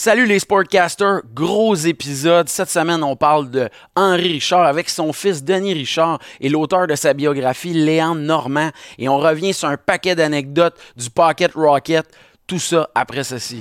Salut les sportcasters, gros épisode. Cette semaine, on parle de Henri Richard avec son fils Denis Richard et l'auteur de sa biographie Léon Normand. Et on revient sur un paquet d'anecdotes du Pocket Rocket. Tout ça après ceci.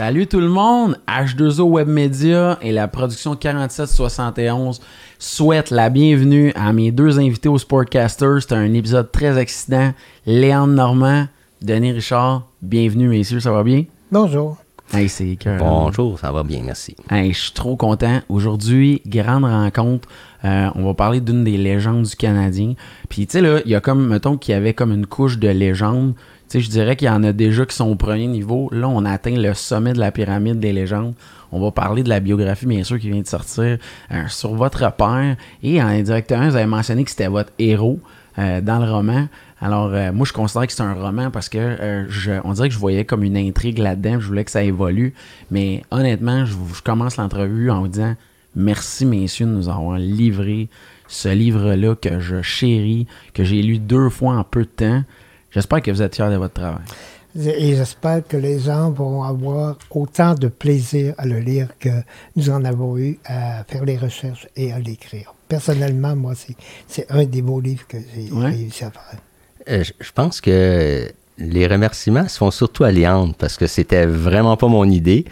Salut tout le monde, H2O Web Media et la production 4771 souhaitent la bienvenue à mes deux invités au Sportcasters. C'est un épisode très excitant. Léon Normand, Denis Richard, bienvenue messieurs, ça va bien? Bonjour. Hey, c'est cœur. Bonjour, ça va bien, merci. Hey, je suis trop content. Aujourd'hui, grande rencontre. Euh, on va parler d'une des légendes du Canadien. Puis, tu sais, là, il y a comme, mettons qu'il y avait comme une couche de légende. Je dirais qu'il y en a déjà qui sont au premier niveau. Là, on atteint le sommet de la pyramide des légendes. On va parler de la biographie, bien sûr, qui vient de sortir euh, sur votre père. Et indirectement, vous avez mentionné que c'était votre héros euh, dans le roman. Alors, euh, moi, je considère que c'est un roman parce que euh, on dirait que je voyais comme une intrigue là-dedans. Je voulais que ça évolue. Mais honnêtement, je, je commence l'entrevue en vous disant merci, messieurs, de nous avoir livré ce livre-là que je chéris, que j'ai lu deux fois en peu de temps. J'espère que vous êtes fiers de votre travail. Et j'espère que les gens vont avoir autant de plaisir à le lire que nous en avons eu à faire les recherches et à l'écrire. Personnellement, moi, c'est, un des beaux livres que j'ai Ouais. réussi à faire. Euh, je pense que les remerciements se font surtout à Léandre parce que c'était vraiment pas mon idée.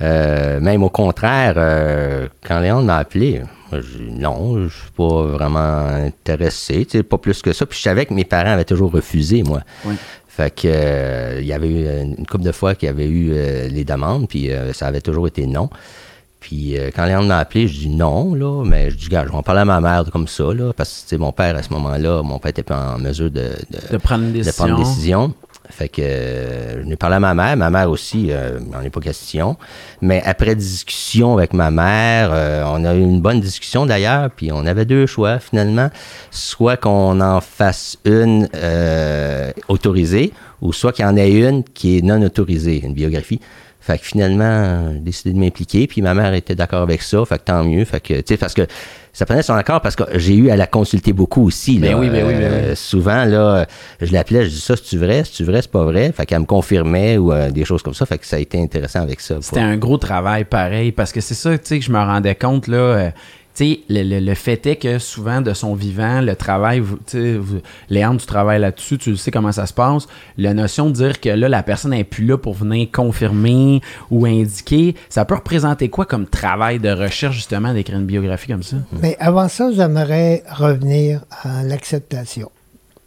Euh, même au contraire, euh, quand Léandre m'a appelé, moi, j'ai dit non, je suis pas vraiment intéressé, pas plus que ça. Puis je savais que mes parents avaient toujours refusé, moi. Oui. Fait que euh, il y avait eu une couple de fois qu'il y avait eu les demandes, puis ça avait toujours été non. Puis euh, quand Léandre m'a appelé, je dis non, là, mais je dis, gars, je vais en parler à ma mère comme ça, là, parce que, mon père, à ce moment-là, mon père était pas en mesure de, de- De prendre une de prendre une décision. Fait que euh, je n'ai parlé à ma mère. Ma mère aussi, euh, il n'en est pas question. Mais après discussion avec ma mère, euh, on a eu une bonne discussion d'ailleurs, puis on avait deux choix finalement. Soit qu'on en fasse une euh, autorisée, ou soit qu'il y en ait une qui est non autorisée, une biographie. Fait que finalement, j'ai décidé de m'impliquer, puis ma mère était d'accord avec ça, fait que tant mieux. Fait que, tu sais, parce que ça prenait son accord parce que j'ai eu à la consulter beaucoup aussi. Là. Ben oui, ben oui, ben Euh, oui. Souvent, là, je l'appelais, je dis ça, c'est-tu vrai, c'est-tu vrai, c'est pas vrai? Fait qu'elle me confirmait ou euh, des choses comme ça. Fait que ça a été intéressant avec ça. C'était un gros travail pareil parce que c'est ça, tu sais, que je me rendais compte là. euh, le, le- le fait est que souvent de son vivant, le travail, vous- tu sais, vous- Léandre, tu travailles là-dessus, tu le sais comment ça se passe. La notion de dire que là, la personne n'est plus là pour venir confirmer ou indiquer, ça peut représenter quoi comme travail de recherche justement d'écrire une biographie comme ça? Mais avant ça, j'aimerais revenir à l'acceptation.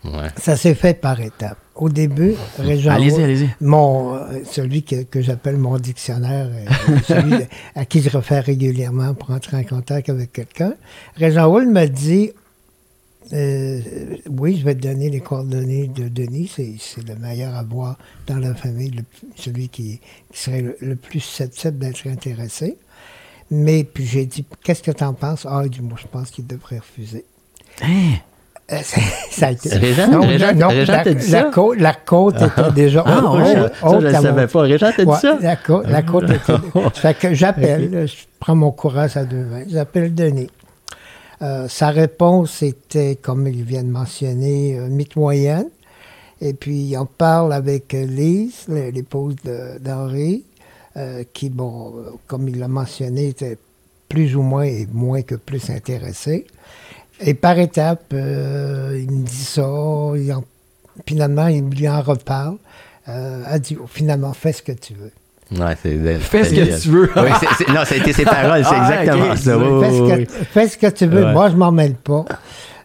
Ouais. Ça s'est fait par étapes. Au début, Régent Allez-y. Mon, euh, celui que, que j'appelle mon dictionnaire, euh, celui à qui je refais régulièrement pour entrer en contact avec quelqu'un, Régent Hull m'a dit euh, Oui, je vais te donner les coordonnées de Denis, c'est, c'est le meilleur à voir dans la famille, le- celui qui, qui serait le, le plus susceptible d'être intéressé. Mais puis j'ai dit Qu'est-ce que tu en penses? Ah, il dit Moi, je pense qu'il devrait refuser. Hein? Euh, ça, a été. Régent- non, Régent- non, Régent la, t'a dit la ça? côte, la côte était déjà Ah, haute- ouais. haute Ça, je mon- savais pas. Régent, t'as dit Ouais, ça? La côte, la côte était. fait que j'appelle, je prends mon courage à deux mains, j'appelle Denis. Euh, sa réponse était, comme il vient de mentionner, euh, mitoyenne. Et puis, on parle avec euh, Lise, l'épouse d'Henri, euh, qui, bon, comme il l'a mentionné, était plus ou moins et moins que plus intéressée. Et par étapes, euh, il me dit ça, il en- finalement, il lui en reparle. Euh, elle dit, finalement, fais ce que tu veux. Ouais, c'est, Fais ce que tu veux. Oui, c'est- c'est- non, ça a été ses paroles, c'est Ah, exactement ça. Oui, fais, ce que, oui. fais ce que tu veux, Ouais. moi, je m'en mêle pas.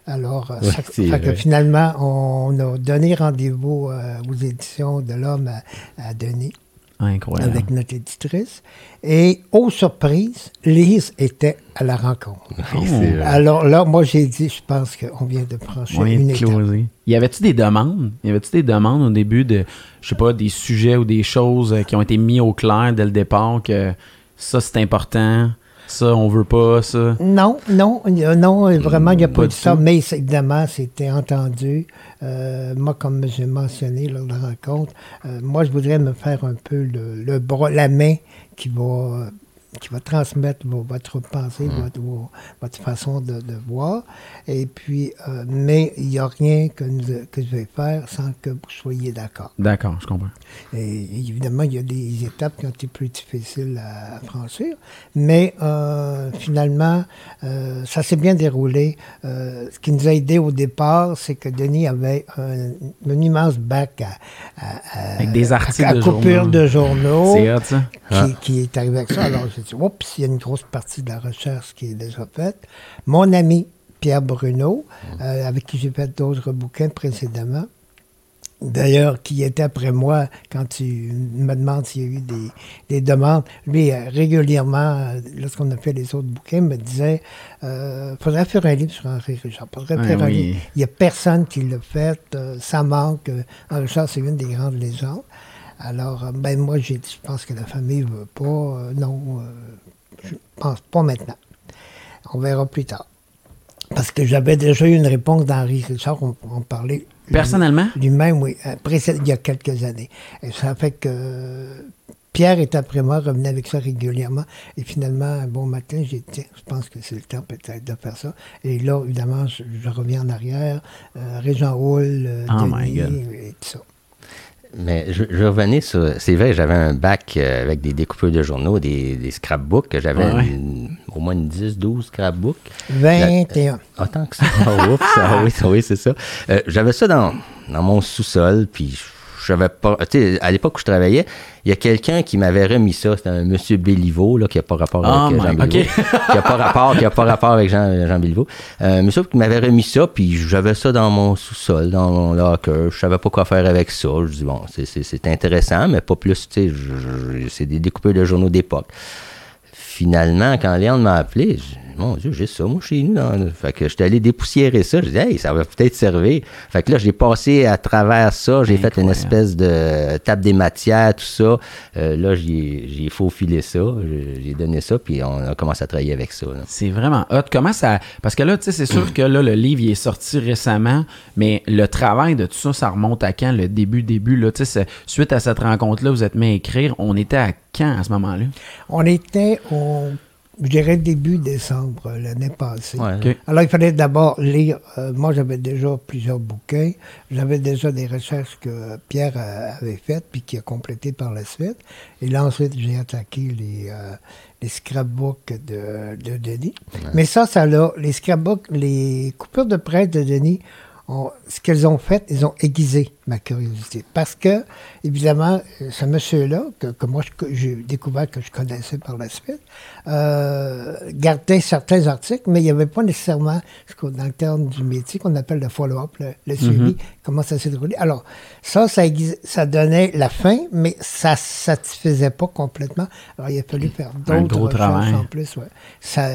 Alors, euh, Ouais, ça- fait que finalement, on a donné rendez-vous euh, aux éditions de l'Homme à, à Denis. Incroyable. avec notre éditrice. Et, aux surprises, Lise était à la rencontre. Alors là, moi, j'ai dit, je pense qu'on vient de franchir On une étape. Y avait-tu des demandes? Y avait-tu des demandes au début de, je sais pas, des sujets ou des choses euh, qui ont été mis au clair dès le départ que ça c'est important, ça on veut pas, ça? Non, non, non, vraiment, il n'y a pas, du ça, mais évidemment, c'était entendu. Euh, moi, comme j'ai mentionné lors de la rencontre, euh, moi, je voudrais me faire un peu le, le bras, la main qui va euh, qui va transmettre votre pensée, votre, votre, façon de, voir. Et puis, euh, mais il n'y a rien que, que je vais faire sans que vous soyez d'accord. D'accord, je comprends. Et évidemment, il y a des étapes qui ont été plus difficiles à, franchir, mais euh, finalement, euh, ça s'est bien déroulé. ce qui nous a aidé au départ, c'est que Denis avait un, immense bac à, Avec des articles à, coupure de journaux. C'est ça. Qui, ah. qui, est arrivé avec ça. Alors, j'ai dit, oups, il y a une grosse partie de la recherche qui est déjà faite. Mon ami Pierre Bruno, euh, avec qui j'ai fait d'autres bouquins précédemment, D'ailleurs, qui était après moi quand tu me demandes s'il y a eu des, demandes. Lui, euh, régulièrement, euh, lorsqu'on a fait les autres bouquins, me disait euh, faudrait faire un livre sur Henri Richard. Faudrait faire un livre. Il n'y a personne qui l'a fait. ça manque. Henri Richard, c'est une des grandes légendes. Alors, ben moi, j'ai dit, je pense que la famille ne veut pas. non, je pense pas maintenant. On verra plus tard. Parce que j'avais déjà eu une réponse d'Henri Richard, on, on parlait. Personnellement? Lui-même, oui, il y a quelques années. Et ça fait que Pierre est après moi, revenait avec ça régulièrement. Et finalement, un bon matin, j'ai dit, je pense que c'est le temps peut-être de faire ça. Et là, évidemment, je, reviens en arrière. Euh, Régent Hall, euh, oh Denis, et tout ça. Mais je, revenais sur. C'est vrai, j'avais un bac euh, avec des découpeurs de journaux, des, des scrapbooks. J'avais au moins une 10, 12 scrapbooks. 21. Ah, tant que ça. Ah, oui, oui c'est ça. Euh, j'avais ça dans, dans mon sous-sol, puis pas. Tu sais, à l'époque où je travaillais, il y a quelqu'un qui m'avait remis ça. C'était un monsieur Béliveau, là, qui n'a pas rapport avec oh Jean Béliveau. qui n'a pas rapport, qui a pas rapport avec Jean, Jean Béliveau. Euh, monsieur qui m'avait remis ça, puis j'avais ça dans mon sous-sol, dans mon locker. Je savais pas quoi faire avec ça. Je dis, bon, c'est intéressant, mais pas plus, tu sais, c'est des découpeurs de journaux d'époque finalement, quand Léon m'a appelé, mon Dieu, j'ai ça, moi, chez nous. Fait que j'étais allé dépoussiérer ça. Je dit, hey, ça va peut-être servir. Fait que là, j'ai passé à travers ça. J'ai fait une espèce de table des matières, tout ça. Euh, là, j'ai faufilé ça. J'ai donné ça, puis on a commencé à travailler avec ça. C'est vraiment hot. Comment ça. Parce que là, tu sais, c'est sûr que là, le livre, il est sorti récemment, mais le travail de tout ça, ça remonte à quand? Le début, début, là, tu sais, suite à cette rencontre-là, vous êtes mis à écrire. On était à quand à ce moment-là? On était au je dirais début décembre l'année passée. Alors, il fallait d'abord lire. Euh, moi, j'avais déjà plusieurs bouquins. J'avais déjà des recherches que Pierre avait faites, puis qui a complété par la suite. Et là, ensuite, j'ai attaqué les, euh, les scrapbooks de, de Denis. Mais ça, ça l'a. Les scrapbooks, les coupures de presse de Denis, ce qu'elles ont fait, ils ont aiguisé ma curiosité. Parce que, évidemment, ce monsieur-là, que, moi j'ai découvert que je connaissais par la suite, euh, gardait certains articles, mais il n'y avait pas nécessairement, ce dans le terme du métier qu'on appelle le follow-up, le, suivi, mhm. comment ça s'est déroulé. Alors, ça, ça, ça, donnait la fin, mais ça ne satisfaisait pas complètement. Alors, il a fallu faire d'autres choses en plus. Ça,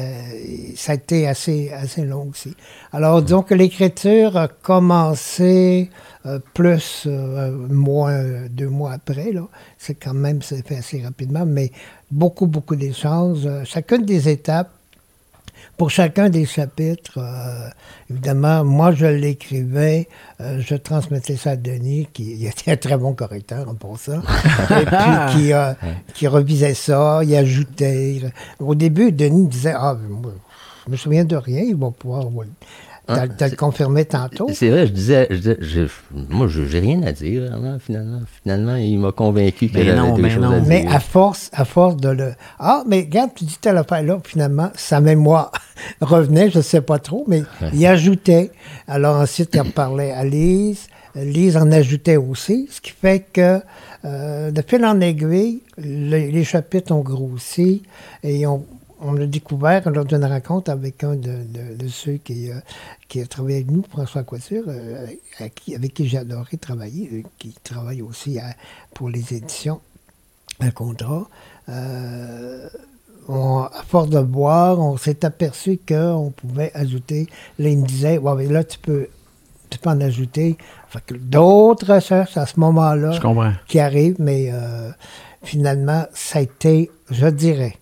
ça a été assez, assez long aussi. Alors, disons que l'écriture commencé euh, plus euh, moins deux mois après. Là. C'est quand même, c'est fait assez rapidement, mais beaucoup, beaucoup d'échanges. Euh, chacune des étapes, pour chacun des chapitres, évidemment, moi je l'écrivais, je transmettais ça à Denis, qui était un très bon correcteur pour ça, et puis qui, qui revisait ça, il ajoutait. Au début, Denis disait Ah, je me souviens de rien, il va pouvoir. Hein? Tu as, le confirmé tantôt? C'est vrai, je disais, je, moi, je n'ai rien à dire, finalement. Finalement, il m'a convaincu qu'il y avait des choses à dire. Mais à force, à force de le... Ah, mais regarde, tu dis telle affaire-là, finalement, sa mémoire revenait, je ne sais pas trop, mais il ajoutait. Alors ensuite, il en parlait à Lise. Lise en ajoutait aussi, ce qui fait que euh, de fil en aiguille, les chapitres ont grossi et ont on l'a découvert lors d'une rencontre avec un de, ceux qui, euh, qui a travaillé avec nous, François Coiture, euh, avec qui j'ai adoré travailler, euh, qui travaille aussi pour les éditions, un contrat. à force de boire, on s'est aperçu qu'on pouvait ajouter. Là, il me disait, ouais, là, tu peux, tu peux en ajouter. d'autres recherches à ce moment-là qui arrivent, mais finalement, ça a été, je dirais,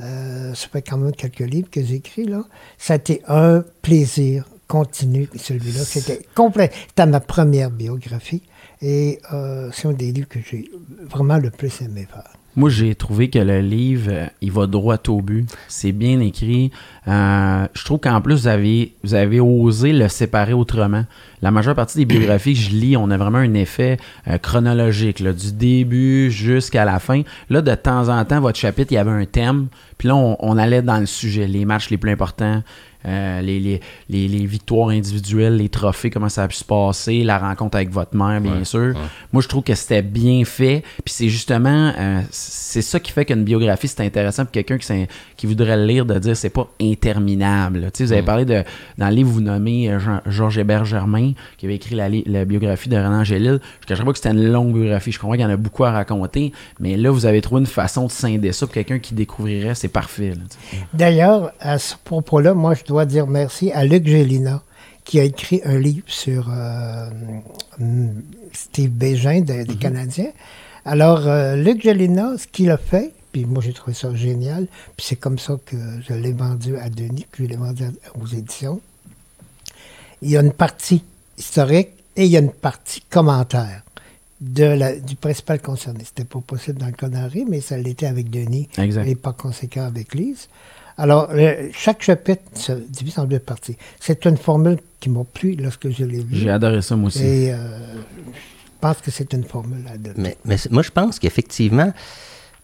euh, ça fait quand même quelques livres que j'ai écrits, là. Ça a été un plaisir continu, celui-là. C'était complet. C'était ma première biographie. Et euh, c'est un des livres que j'ai vraiment le plus aimé faire. Moi, j'ai trouvé que le livre, euh, il va droit au but. C'est bien écrit. Euh, je trouve qu'en plus, vous avez, vous avez osé le séparer autrement. La majeure partie des biographies que je lis, on a vraiment un effet euh, chronologique, du début jusqu'à la fin. Là, de temps en temps, votre chapitre, il y avait un thème. Puis là, on, on allait dans le sujet, les matchs les plus importants, euh, les, les, les, les victoires individuelles, les trophées, comment ça a pu se passer, la rencontre avec votre mère, bien Ouais, sûr. ouais. Moi, je trouve que c'était bien fait. Puis c'est justement, euh, c'est ça qui fait qu'une biographie, c'est intéressant pour quelqu'un qui, qui voudrait le lire, de dire c'est pas interminable. Tu sais, vous avez Mm. parlé de, dans le livre, vous nommez euh, Georges Hébert Germain, qui avait écrit la, la biographie de Renan Gélil. Je ne cacherais pas que c'était une longue biographie. Je comprends qu'il y en a beaucoup à raconter, mais là, vous avez trouvé une façon de scinder ça pour quelqu'un qui découvrirait. C'est parfait. D'ailleurs, à ce propos-là, moi, je dois dire merci à Luc Gélina, qui a écrit un livre sur euh, Steve Bégin de- des Canadiens. Alors, euh, Luc Gélina, ce qu'il a fait, puis moi, j'ai trouvé ça génial, puis c'est comme ça que je l'ai vendu à Denis, que je l'ai vendu à- aux éditions. Il y a une partie historique et il y a une partie commentaire de la, du principal concerné. C'était pas possible dans le d'Henri, mais ça l'était avec Denis Exact. et par conséquent avec Lise. Alors, le- chaque chapitre se divise en deux parties. C'est une formule qui m'a plu lorsque je l'ai vue. J'ai adoré ça, moi aussi. Et euh, je pense que c'est une formule à adopter. Mais, moi, je pense qu'effectivement,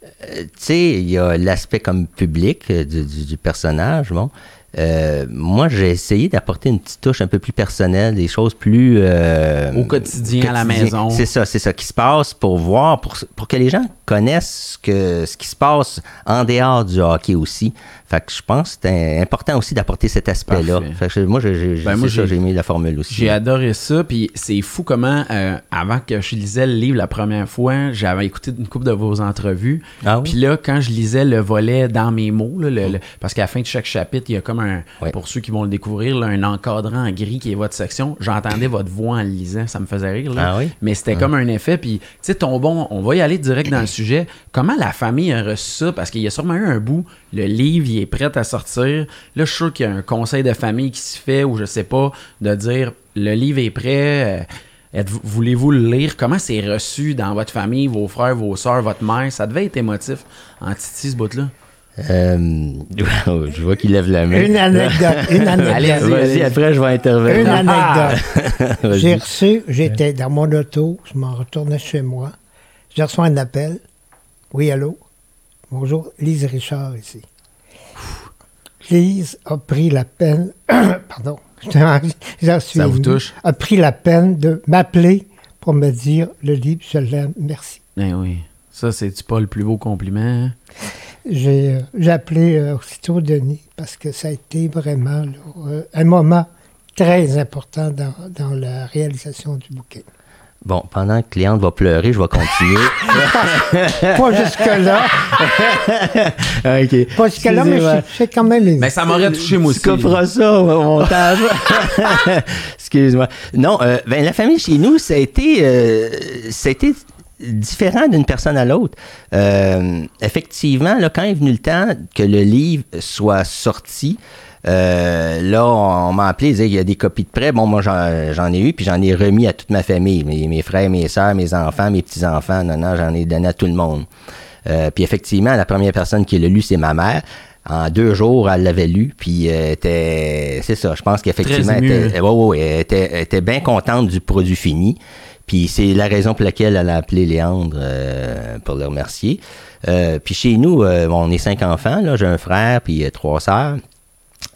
euh, tu sais, il y a l'aspect comme public euh, du, du- du personnage, bon. Euh, moi, j'ai essayé d'apporter une petite touche un peu plus personnelle, des choses plus... euh, Au quotidien, à la quotidien. maison. C'est ça, c'est ça qui se passe pour voir, pour, pour que les gens connaissent ce, que, ce qui se passe en dehors du hockey aussi. Fait que je pense que c'est important aussi d'apporter cet aspect-là. Moi, j'ai, j'ai, Ben, j'ai aimé la formule aussi. J'ai adoré ça, puis c'est fou comment, euh, avant que je lisais le livre la première fois, j'avais écouté une couple de vos entrevues. Ah oui? Puis là, quand je lisais le volet dans mes mots, là, le- le- parce qu'à la fin de chaque chapitre, il y a comme un, pour ceux qui vont le découvrir, là, un encadrant en gris qui est votre section. J'entendais votre voix en le lisant, ça me faisait rire. Là. Ah oui? Mais c'était comme un effet. Puis, tu sais, ton bon, on va y aller direct dans le sujet. Comment la famille a reçu ça? Parce qu'il y a sûrement eu un bout, le livre, il est prêt à sortir. Là, je suis sûr qu'il y a un conseil de famille qui se fait, ou je sais pas, de dire, le livre est prêt. euh, Voulez-vous le lire? Comment c'est reçu dans votre famille, vos frères, vos soeurs, votre mère? Ça devait être émotif en Titi, ce bout-là. Euh, je vois qu'il lève la main. Une anecdote. Une anecdote. Allez-y, Vas-y, après, je vais intervenir. Une anecdote. Vas-y. J'ai reçu, j'étais dans mon auto, je m'en retournais chez moi. J'ai reçu un appel. Oui, allô? Bonjour, Lise Richard ici. Lise a pris la peine, pardon, j'en suis Ça vous ému, touche? a pris la peine de m'appeler pour me dire le livre, je l'aime, merci. Ben oui. Ça, c'est-tu pas le plus beau compliment? hein? J'ai euh, appelé euh, aussitôt Denis parce que ça a été vraiment là, euh, un moment très important dans, dans la réalisation du bouquet. Bon, pendant que Cléante va pleurer, je vais continuer. Pas jusque-là, OK. pas jusque-là, mais Excusez-moi. j'ai- j'ai quand même aimé. Mais ça m'aurait touché, moi Tu aussi. couperas ça au montage. Excuse-moi. Non, euh, ben, la famille chez nous, ça a été, euh, ça a été différent d'une personne à l'autre. Euh, effectivement, là, quand est venu le temps que le livre soit sorti, euh, là, on m'a appelé, il disait qu'il y a des copies de prêt. Bon, moi, j'en j'en ai eu, puis j'en ai remis à toute ma famille, mes, mes frères, mes soeurs, mes enfants, mes petits-enfants. Non, non, j'en ai donné à tout le monde. Euh, puis effectivement, la première personne qui l'a lu, c'est ma mère. En deux jours, elle l'avait lu, puis euh, était, c'est ça. Je pense qu'effectivement, elle était, ouais, ouais, elle était, elle était bien contente du produit fini. Puis c'est la raison pour laquelle elle a appelé Léandre euh, pour le remercier. Euh, puis chez nous, euh, on est cinq enfants. Là, j'ai un frère puis euh, trois sœurs.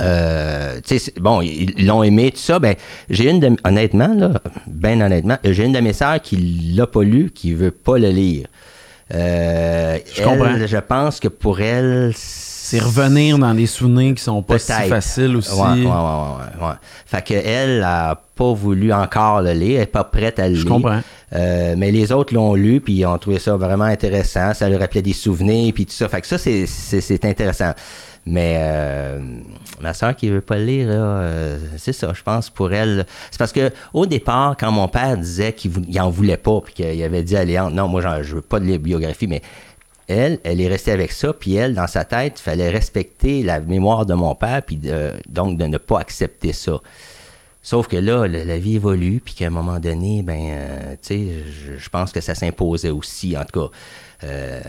Euh, bon, ils ils l'ont aimé, tout ça. Ben, j'ai une de, honnêtement, là, ben honnêtement, j'ai une de mes sœurs qui l'a pas lu, qui veut pas le lire. Euh, Je elle, comprends. Je pense que pour elle, C'est revenir dans des souvenirs qui sont pas si faciles aussi. Ouais, ouais, ouais, ouais. Fait qu'elle a pas voulu encore le lire, elle est pas prête à le Je lire. comprends. Euh, mais les autres l'ont lu, puis ils ont trouvé ça vraiment intéressant. Ça leur rappelait des souvenirs, puis tout ça. Fait que ça, c'est, intéressant. Mais euh, ma soeur qui veut pas le lire, là, euh, c'est ça, je pense, pour elle. C'est parce que au départ, quand mon père disait qu'il vou- il en voulait pas, puis qu'il avait dit à Léon, non, moi, j'en- je veux pas de lire biographie, mais elle, elle est restée avec ça, puis elle, dans sa tête, il fallait respecter la mémoire de mon père, puis de- donc de ne pas accepter ça. Sauf que là, la, la vie évolue, puis qu'à un moment donné, ben, euh, tu sais, je, je pense que ça s'imposait aussi, en tout cas. Euh,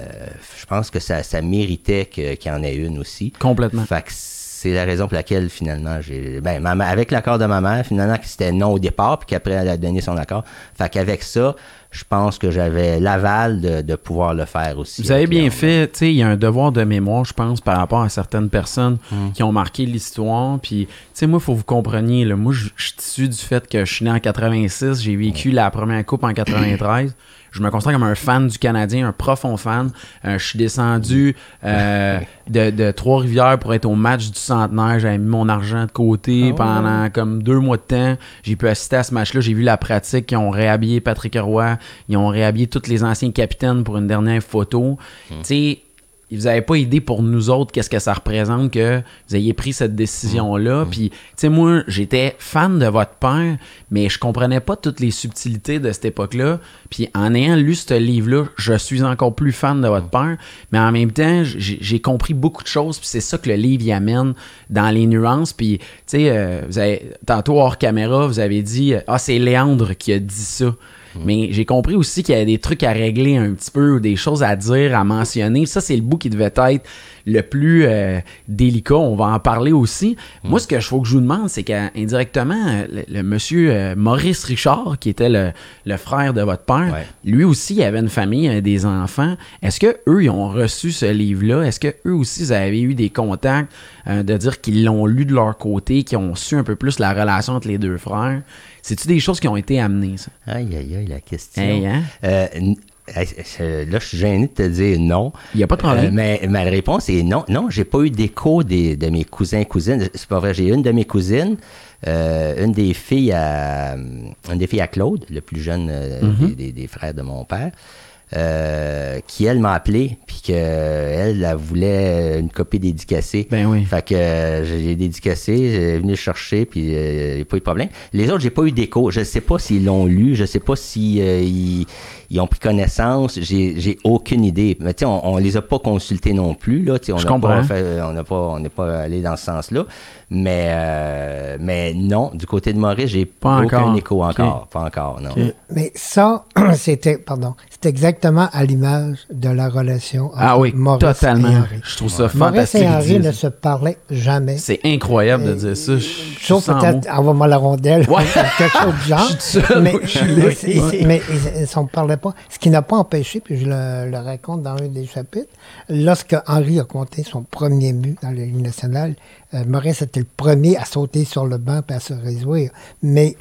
je pense que ça, ça méritait qu'il y en ait une aussi. Complètement. Fait que c'est la raison pour laquelle, finalement, j'ai. Ben, ma avec l'accord de ma mère, finalement, que c'était non au départ, puis qu'après, elle a donné son accord. Fait qu'avec ça, je pense que j'avais l'aval de, de pouvoir le faire aussi. Vous avez bien fait, tu sais, il y a un devoir de mémoire, je pense, par rapport à certaines personnes Mm. qui ont marqué l'histoire. Puis, tu sais, moi, il faut que vous compreniez, là, moi, je je suis issu du fait que je suis né en 86, j'ai vécu la première coupe en 93. Je me considère comme un fan du Canadien, un profond fan. Euh, je suis descendu euh, de, de Trois-Rivières pour être au match du centenaire. J'avais mis mon argent de côté Oh. pendant comme deux mois de temps. J'ai pu assister à ce match-là. J'ai vu la pratique. Ils ont réhabillé Patrick Roy. Ils ont réhabillé tous les anciens capitaines pour une dernière photo. Tu sais, vous n'avez pas idée pour nous autres qu'est-ce que ça représente que vous ayez pris cette décision-là. Puis, tu sais, moi, j'étais fan de votre père, mais je comprenais pas toutes les subtilités de cette époque-là. Puis, en ayant lu ce livre-là, je suis encore plus fan de votre père. Mais en même temps, j'ai compris beaucoup de choses. Puis, c'est ça que le livre y amène dans les nuances. Puis, tu sais, euh, tantôt hors caméra, vous avez dit Ah, c'est Léandre qui a dit ça. Mais j'ai compris aussi qu'il y avait des trucs à régler un petit peu, ou des choses à dire, à mentionner. Ça, c'est le bout qui devait être le plus euh, délicat. On va en parler aussi. Moi, ce que je faut que je vous demande, c'est qu'indirectement, le, le monsieur euh, Maurice Richard, qui était le, le frère de votre père, Ouais. lui aussi, il avait une famille, il avait des enfants. Est-ce que eux, ils ont reçu ce livre-là? Est-ce que eux aussi, vous avez eu des contacts euh, de dire qu'ils l'ont lu de leur côté, qu'ils ont su un peu plus la relation entre les deux frères? C'est-tu des choses qui ont été amenées, ça? Aïe, aïe, aïe, la question. Hey, hein? Euh, euh, là, je suis gêné de te dire non. Il n'y a pas de problème. Euh, mais ma réponse est non. Non, j'ai pas eu d'écho des, de mes cousins et cousines. C'est pas vrai. J'ai une de mes cousines, euh, une des filles à une des filles à Claude, le plus jeune euh, Mhm. des, des- des frères de mon père. euh, qui elle m'a appelé puis que elle, elle voulait une copie dédicacée. Ben oui. Fait que euh, j'ai dédicacé, j'ai venu le chercher, puis il n'y a pas eu de problème. Les autres, j'ai pas eu d'écho. Je sais pas s'ils l'ont lu, je sais pas si euh, ils, ils ont pris connaissance. J'ai j'ai aucune idée. Mais tu sais, on, on les a pas consultés non plus là. Tu sais, on Je comprends. pas fait- on n'a pas, on n'est pas allé dans ce sens-là. Mais euh, mais non, du côté de Maurice, j'ai Pas aucun encore. écho encore, pas encore, non. Mais ça, c'était, pardon, c'est exactement à l'image de la relation entre Ah oui, Maurice et totalement. Henri. Je trouve ça Maurice fantastique. et Henri de ne se parlaient jamais. C'est incroyable de dire ça. Je- Sauf peut-être, envoie-moi la rondelle, Ouais. ou quelque chose du genre. Je suis seul, mais, moi, je suis là. mais ils ne s'en parlaient pas. Ce qui n'a pas empêché, puis je le, le raconte dans un des chapitres, lorsque Henri a compté son premier but dans la Ligue nationale, euh, Maurice était le premier à sauter sur le banc et à se réjouir. Mais,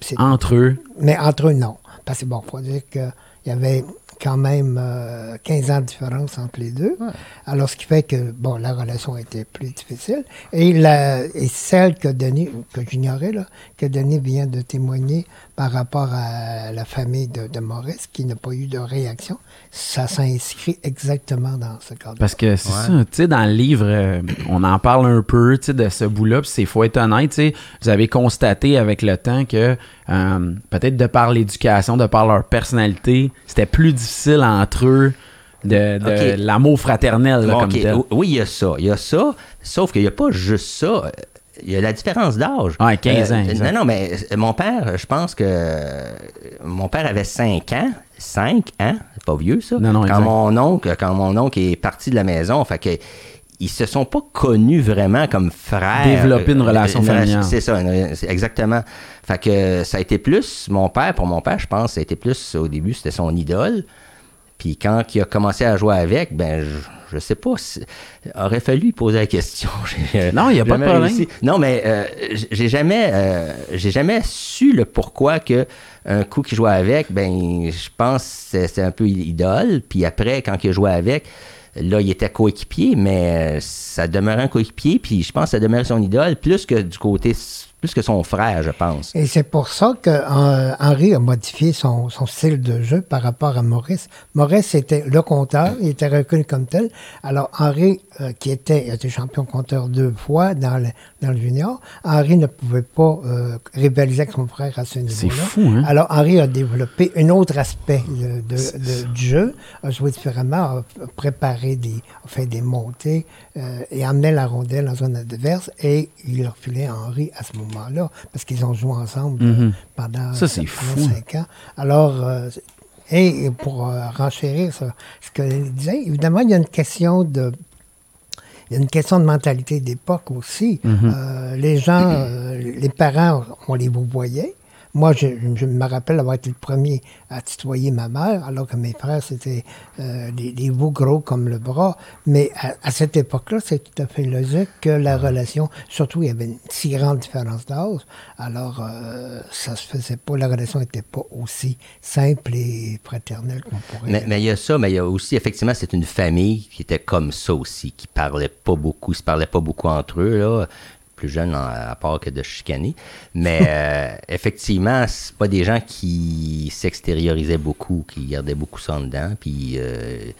c'est- Entre eux? mais entre eux, non. Parce que bon, il faut dire qu'il y avait quand même euh, 15 ans de différence entre les deux. Alors, ce qui fait que, bon, la relation était plus difficile. Et, la, et celle que Denis, que j'ignorais, là, que Denis vient de témoigner par rapport à la famille de, de Maurice, qui n'a pas eu de réaction, ça s'inscrit exactement dans ce cadre. Parce que c'est Ouais. ça, tu sais, dans le livre, euh, on en parle un peu, tu sais, de ce bout-là, puis c'est faut être honnête, tu sais, vous avez constaté avec le temps que euh, peut-être de par l'éducation, de par leur personnalité, c'était plus difficile entre eux de, l'amour fraternel, là, comme tel. Oui, il y a ça. Il y a ça. Sauf qu'il n'y a pas juste ça. Il y a la différence d'âge. Ouais, 15 ans, non, non, mais euh, mon père, je pense que euh, mon père avait 5 ans. 5 ans, c'est pas vieux ça. Non, non, quand exact. mon oncle, quand mon oncle est parti de la maison, fait que ils se sont pas connus vraiment comme frères. Développer une relation Une familiale. C'est ça, exactement. Fait que ça a été plus mon père, pour mon père, je pense, ça a été plus au début, c'était son idole. Puis quand il a commencé à jouer avec, ben je, je sais pas, si- aurait fallu lui poser la question. Euh, Non, il y a pas de problème. réussi. Non, mais euh, j'ai jamais, euh, j'ai jamais su le pourquoi que un coup qu'il jouait avec, ben je pense que c'est- un peu idole. Puis après, quand il a joué avec, là, il était coéquipier, mais euh, ça demeurait un coéquipier. Puis je pense que ça demeurait son idole plus que du côté, plus que son frère, je pense. Et c'est pour ça que euh, Henri a modifié son, son style de jeu par rapport à Maurice. Maurice était le compteur, il était reconnu comme tel. Alors Henri, euh, qui était, était champion compteur deux fois dans le, dans le junior, Henri ne pouvait pas euh, rivaliser avec son frère à ce niveau-là. C'est fou, hein? Alors Henri a développé un autre aspect de- de- de- du jeu, a joué différemment, a préparé des, a fait des montées euh, et amenait la rondelle en zone adverse et il refilé à Henri à ce moment-là. parce qu'ils ont joué ensemble Mhm. euh, pendant, Ça, pendant fou. cinq ans. Alors, euh, et pour euh, renchérir ça, ce qu'il disait, évidemment, il y a une question de il y a une question de mentalité d'époque aussi. Mhm. Euh, les gens, euh, les parents, on les vous voyait. Moi, je, me rappelle avoir été le premier à tutoyer ma mère, alors que mes frères, c'était euh, des, des veaux gros comme le bras. Mais à, à cette époque-là, c'est tout à fait logique que la relation, surtout, il y avait une si grande différence d'âge. Alors, euh, ça se faisait pas, la relation n'était pas aussi simple et fraternelle qu'on pourrait. Mais, mais il y a ça, mais il y a aussi, effectivement, c'est une famille qui était comme ça aussi, qui parlait pas beaucoup, se parlait pas beaucoup entre eux, là. Plus jeunes, à part que de chicaner. Mais euh, effectivement, c'est pas des gens qui s'extériorisaient beaucoup, qui gardaient beaucoup ça en dedans, puis euh,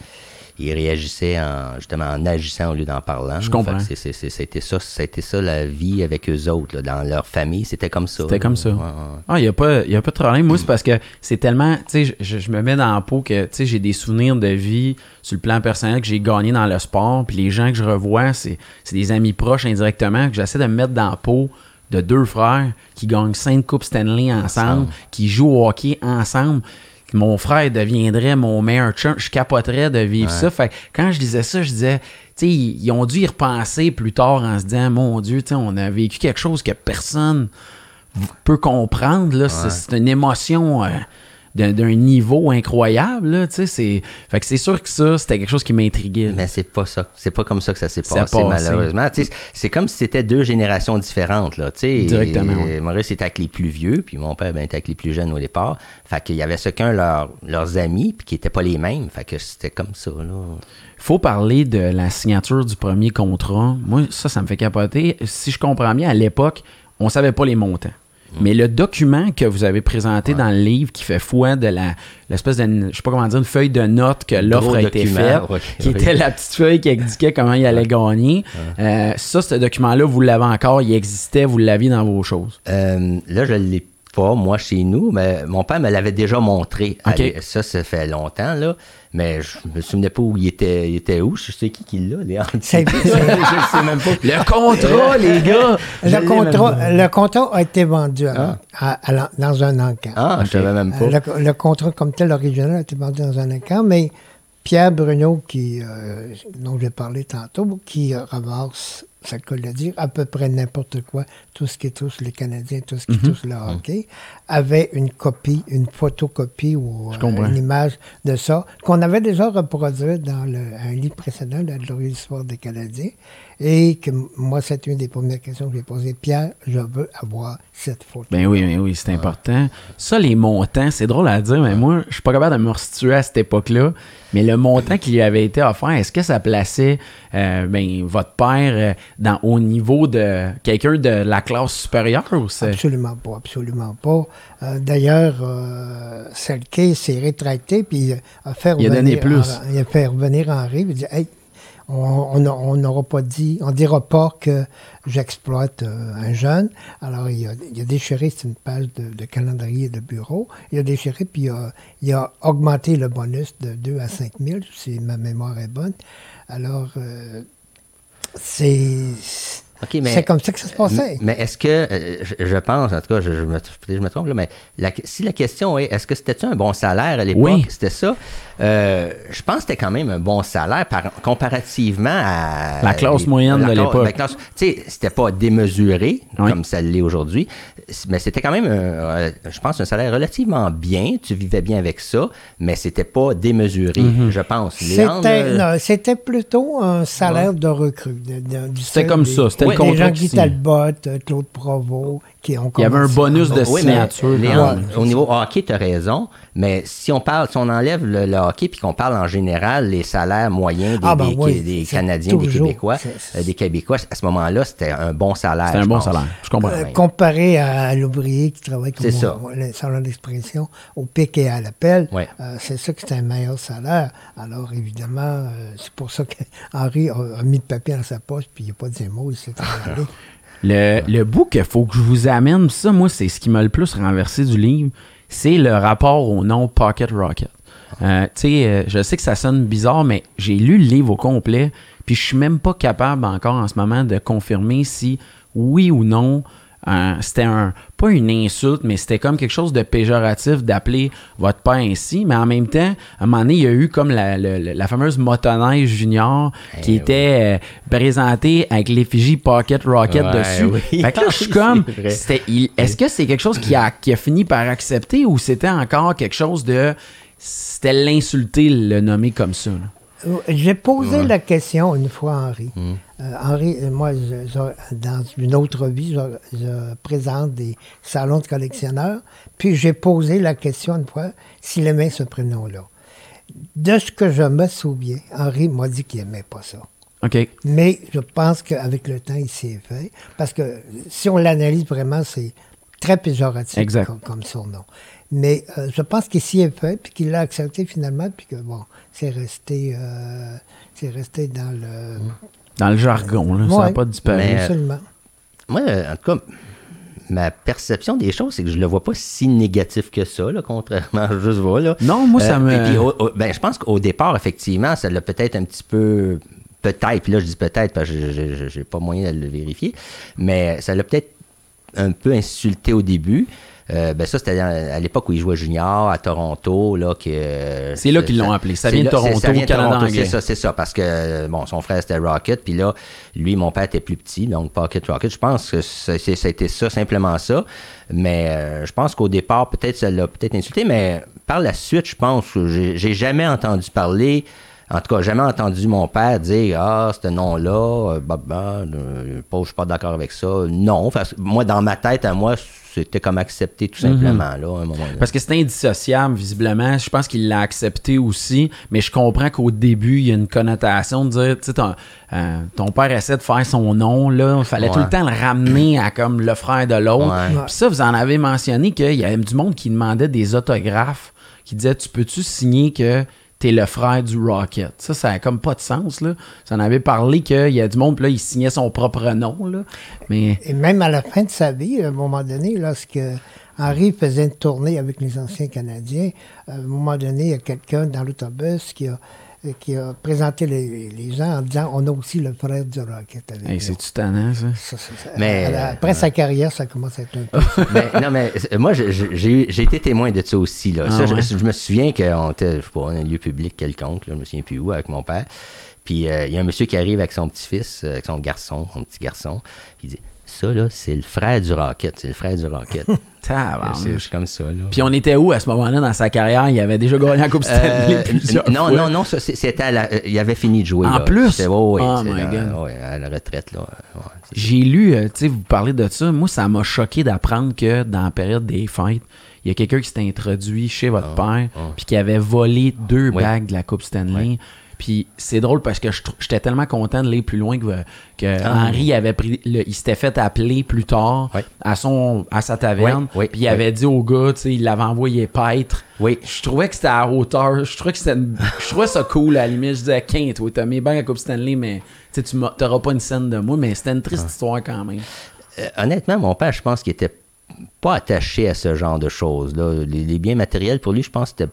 ils réagissaient en, justement en agissant au lieu d'en parlant. Je comprends. C'était ça, c'était ça la vie avec eux autres, là, dans leur famille, c'était comme ça. C'était comme ça. Ouais, ouais. Ah, il n'y a, pas- y a pas de problème. Moi, c'est parce que c'est tellement. Tu sais, je, je me mets dans la peau que, tu sais, j'ai des souvenirs de vie sur le plan personnel que j'ai gagné dans le sport. Puis les gens que je revois, c'est c'est des amis proches indirectement que j'essaie de me mettre dans la peau de deux frères qui gagnent cinq Coupes Stanley ensemble, Ensemble. qui jouent au hockey ensemble. Mon frère deviendrait mon meilleur chum. Je capoterais de vivre ça. Fait que quand je disais ça, je disais, tu sais, ils ont dû y repenser plus tard en se disant, mon Dieu, tu on a vécu quelque chose que personne peut comprendre. Là, c'est une émotion euh, d'un, niveau incroyable. Là, tu sais, c'est... Fait que c'est sûr que ça, c'était quelque chose qui m'intriguait. Mais c'est pas ça. C'est pas comme ça que ça s'est passé, passé. malheureusement. Tu sais, c'est comme si c'était deux générations différentes, là. tu sais. Directement, Et- oui. Maurice était avec les plus vieux, puis mon père ben, était avec les plus jeunes au départ. Fait qu'il y avait chacun leur, leurs amis, puis qui étaient pas les mêmes. Fait que c'était comme ça, là. faut parler de la signature du premier contrat. Moi, ça, ça me fait capoter. Si je comprends bien, à l'époque, on savait pas les montants. Mais le document que vous avez présenté dans le livre qui fait foi de la l'espèce de je sais pas comment dire une feuille de notes que l'offre a été faite qui oui. était la petite feuille qui indiquait comment il allait gagner. Euh, ça ce document là vous l'avez encore, il existait, vous l'aviez dans vos choses. Euh, là, je l'ai pas, moi, chez nous, mais mon père me l'avait déjà montré. Allez, ça, ça fait longtemps, là. Mais je me souvenais pas où il était, il était où. Je sais qui qui l'a, Léon. C'est- je sais même pas. Le contrat les gars. Le contrat, même le contrat a été vendu à- à- à l'en- dans un encan. Ah, je savais même pas. Euh, Le, le contrat comme tel original a été vendu dans un encan, mais Pierre Bruno, qui, euh, dont j'ai parlé tantôt, qui euh, ramasse, ça le cas de le dire, à peu près n'importe quoi, tout ce qui touche les Canadiens, tout ce qui touche le hockey, avait une copie, une photocopie ou euh, une image de ça, qu'on avait déjà reproduit dans le, un livre précédent, la Glorieuse Histoire des Canadiens, et que moi, c'est une des premières questions que j'ai posées. Pierre, je veux avoir cette photo. Ben oui, ben oui, c'est important. Ça, les montants, c'est drôle à dire, mais moi, je suis pas capable de me restituer à cette époque-là. Mais le montant qui lui avait été offert, est-ce que ça plaçait euh, ben, votre père euh, dans, au niveau de quelqu'un de la classe supérieure ou. Absolument pas, absolument pas. Euh, D'ailleurs, euh, Selke s'est rétracté puis a fait Il a donné revenir plus. Henri- il a fait revenir Henri. Il dit Hey, on n'aura pas dit, on dira pas que j'exploite euh, un jeune. Alors, il a, il a déchiré, c'est une page de, de calendrier de bureau. Il a déchiré, puis il a, il a augmenté le bonus de 2 à 5 000, si ma mémoire est bonne. Alors, euh, c'est. C'est comme ça que ça se passait. Mais est-ce que, euh, je, je pense, en tout cas, je, je me, je me trompe, là, mais la- si la question est, est-ce que c'était un bon salaire à l'époque? Oui. C'était ça? Euh, je pense que c'était quand même un bon salaire par- comparativement à... La classe les- moyenne la de l'époque. classe- Tu sais, c'était pas démesuré Oui. comme ça l'est aujourd'hui, mais c'était quand même, un, euh, je pense, un salaire relativement bien. Tu vivais bien avec ça, mais c'était pas démesuré, Mm-hmm. je pense. C'était, euh, non, c'était plutôt un salaire de recrue. de- de- du C'était comme des- ça, c'était le des contrat gens qui. Talbot, Claude Provost, qui ont Il y avait un bonus de Oui, mais signature. même. au niveau hockey, tu as raison, mais si on parle, si on enlève le, le hockey puis qu'on parle en général les salaires moyens des, Ah, ben des- oui, des c'est Canadiens, des Québécois, euh, des Québécois, à ce moment-là, c'était un bon salaire. C'était un bon pense. salaire. Je comprends. Euh, comparé à l'ouvrier qui travaille comme C'est ça. on- le salon d'expression au pic et à l'appel, Ouais. euh, c'est ça que c'est un meilleur salaire. Alors évidemment, euh, c'est pour ça qu'Henri a, a mis le papier dans sa poche puis il n'a pas dit un mot, il s'est. Le, le bout qu'il faut que je vous amène, ça, moi, c'est ce qui m'a le plus renversé du livre, c'est le rapport au nom Pocket Rocket. Euh, tu sais, euh, je sais que ça sonne bizarre, mais j'ai lu le livre au complet, puis je suis même pas capable encore en ce moment de confirmer si, oui ou non, un- c'était un pas une insulte, mais c'était comme quelque chose de péjoratif d'appeler votre père ainsi. Mais en même temps, à un moment donné, il y a eu comme la, fameuse motoneige junior qui Eh était euh, présentée avec l'effigie Pocket Rocket Ouais, dessus. oui. Fait que là, je suis comme, est-ce que c'est quelque chose qui a, qui a fini par accepter ou c'était encore quelque chose de, c'était l'insulter, le nommer comme ça? là? Euh, J'ai posé la question une fois à Henri. Mm. Euh, Henri, euh, moi, je- je- dans une autre vie, je, je présente des salons de collectionneurs. Puis j'ai posé la question une fois s'il aimait ce prénom-là. De ce que je me souviens, Henri m'a dit qu'il n'aimait pas ça. OK. Mais je pense qu'avec le temps, il s'est fait. Parce que si on l'analyse vraiment, c'est très péjoratif Exact. Comme, comme surnom. Mais euh, je pense qu'il s'y est fait, puis qu'il l'a accepté finalement, puis que bon, c'est resté, euh, c'est resté dans le. Dans le jargon, là, ça n'a pas disparu. Mais- Absolument. Moi, euh, en tout cas, ma perception des choses, c'est que je le vois pas si négatif que ça, là, contrairement à juste voir. Là. Non, moi, ça Euh, me- et puis, au- au- ben, je pense qu'au départ, effectivement, ça l'a peut-être un petit peu. Peut-être, puis là, je dis peut-être parce que je n'ai pas moyen de le vérifier, mais ça l'a peut-être un peu insulté au début. Euh, ben ça, c'était à l'époque où il jouait junior à Toronto. Là, que, euh, C'est là qu'ils l'ont appelé. Ça vient de Toronto, ça vient de Canada Toronto, anglais. C'est ça, c'est ça. Parce que, bon, son frère, c'était Rocket. Puis là, lui, mon père était plus petit, donc Pocket Rocket. Je pense que c'est- ça simplement ça. Mais euh, je pense qu'au départ, peut-être, ça l'a peut-être insulté. Mais par la suite, je pense que j'ai jamais entendu parler... En tout cas, jamais entendu mon père dire Ah, ce nom-là, bah, bah, euh, je suis pas d'accord avec ça. Non. Moi, dans ma tête, à moi, c'était comme accepté tout simplement, là, à un moment donné. Parce que c'est indissociable, visiblement. Je pense qu'il l'a accepté aussi, mais je comprends qu'au début, il y a une connotation de dire, tu sais, ton, euh, ton père essaie de faire son nom, là, il fallait tout le temps le ramener à comme le frère de l'autre. Puis ça, vous en avez mentionné qu'il y avait du monde qui demandait des autographes, qui disait, tu peux-tu signer que t'es le frère du Rocket? Ça, ça a comme pas de sens, là. Ça en avait parlé qu'il y a du monde, puis là, il signait son propre nom, là. Mais... Et même à la fin de sa vie, à un moment donné, lorsque Henri faisait une tournée avec les anciens Canadiens, à un moment donné, il y a quelqu'un dans l'autobus qui a, qui a présenté les, les gens en disant on a aussi le frère du Rocket avec Hey, c'est-tu tannant, ça? Ça, ça, ça- Mais, euh, après sa carrière, ça commence à être un peu. mais, non, mais euh, moi, j'ai eu- j'ai été témoin de ça aussi. Là. Ah Ça, je- ouais? je, me souviens qu'on était, je sais pas, un lieu public quelconque, là, je me souviens plus où, avec mon père. Puis euh, il y a un monsieur qui arrive avec son petit-fils, euh, avec son garçon, son petit garçon. Puis il dit Ça, là, c'est le frère du Rocket. C'est le frère du Rocket. C'est comme ça. Là. Puis on était où à ce moment-là dans sa carrière? Il avait déjà gagné la Coupe Stanley Euh, plusieurs non, fois. non, non, c'était euh, il avait fini de jouer. En là. plus? Ouais, ouais, Oh c'est my God. ouais, à la retraite. Là. Ouais. J'ai lu, euh, tu sais, vous parlez de ça. Moi, ça m'a choqué d'apprendre que dans la période des fêtes, il y a quelqu'un qui s'était introduit chez votre père, puis qui avait volé deux Oui. bagues de la Coupe Stanley. Puis c'est drôle parce que j'étais tellement content de lire plus loin que, que Ah. Henri avait pris. le- il s'était fait appeler plus tard Oui. à, son, à sa taverne. Oui, puis il avait dit au gars, tu sais, il l'avait envoyé paître. Oui. Je trouvais que c'était à hauteur. Je trouvais que c'était je trouvais ça cool à la limite. Je disais, Quinte, oui, t'as mes bagues à Coupe Stanley, mais tu t'auras pas une scène de moi. Mais c'était une triste histoire quand même. Euh, honnêtement, mon père, je pense qu'il était pas attaché à ce genre de choses-là. Les, les biens matériels, pour lui, je pense que c'était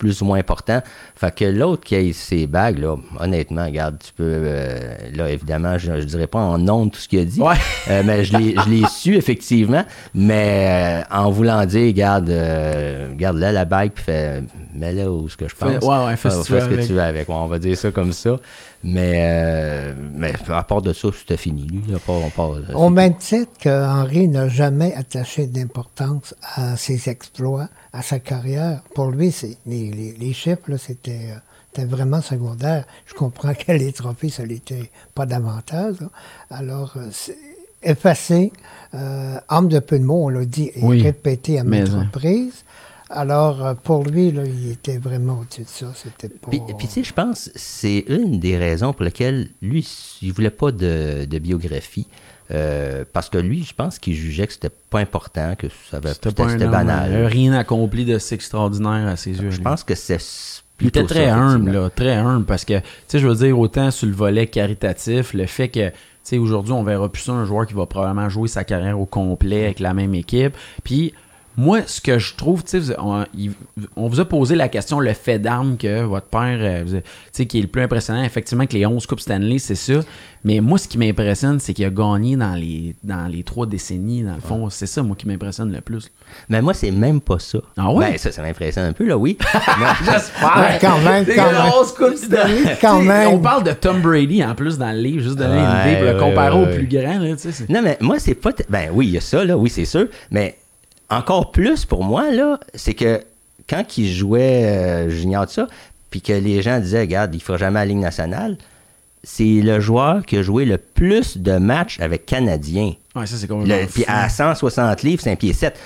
plus ou moins important. Fait que l'autre qui a ses bagues, là, honnêtement, regarde, tu peux... euh, là, évidemment, je, je dirais pas en nom tout ce qu'il a dit, Ouais. euh, mais je l'ai su, effectivement. Mais euh, en voulant dire, garde, euh, garde là la bague, puis fais, mets-la où ce que je pense. Fais- ouais, ouais, fais ce que tu veux ce que avec. tu veux avec. Ouais, on va dire ça comme ça. Mais, euh, mais à part de ça, c'était fini. Lui, pas, on part, Au même titre que Henri n'a jamais attaché d'importance à ses exploits, à sa carrière. Pour lui, c'est, les, les- les chiffres, c'était, euh, c'était vraiment secondaire. Je comprends que les trophées, ça l'était pas davantage. là. Alors, euh, effacé, euh, homme de peu de mots, on l'a dit et Oui, répété à maintes hein. Alors, euh, pour lui, là, il était vraiment au-dessus de ça. C'était pas... Puis, puis, tu sais, je pense que c'est une des raisons pour lesquelles lui, il voulait pas de, de biographie. euh, parce que lui, je pense qu'il jugeait que c'était pas important, que ça avait- C'était pas c'était banal. euh, rien accompli de si extraordinaire à ses yeux. je lui. pense que c'est Il était très ça, humble, là, très humble, parce que, tu sais, je veux dire, autant sur le volet caritatif, le fait que, tu sais, aujourd'hui, on verra plus ça un joueur qui va probablement jouer sa carrière au complet avec la même équipe. Puis, moi, ce que je trouve, tu sais, on, on vous a posé la question, le fait d'armes que votre père, euh, tu sais, qui est le plus impressionnant, effectivement, que les 11 Coupes Stanley, c'est ça. Mais moi, ce qui m'impressionne, c'est qu'il a gagné dans les, dans les trois décennies, dans le fond. C'est ça, moi, qui m'impressionne le plus. Mais moi, c'est même pas ça. Ah ouais? Ben, ça, ça m'impressionne un peu, là, oui. Mais- J'espère! Ouais, quand même, quand même. 11 Coupes Stanley. Quand même. On parle de Tom Brady, en plus, dans le livre, juste donner une idée, pour le comparer ouais, au ouais. plus grand, là, tu sais. Non, mais moi, c'est pas. t- Ben oui, il y a ça, là, oui, c'est sûr. Mais encore plus pour moi, là, c'est que quand il jouait euh, junior de ça, puis que les gens disaient, regarde, il fera jamais la Ligue nationale, c'est le joueur qui a joué le plus de matchs avec Canadiens. Ouais, ça, c'est Puis à 160 livres, c'est un pied 7.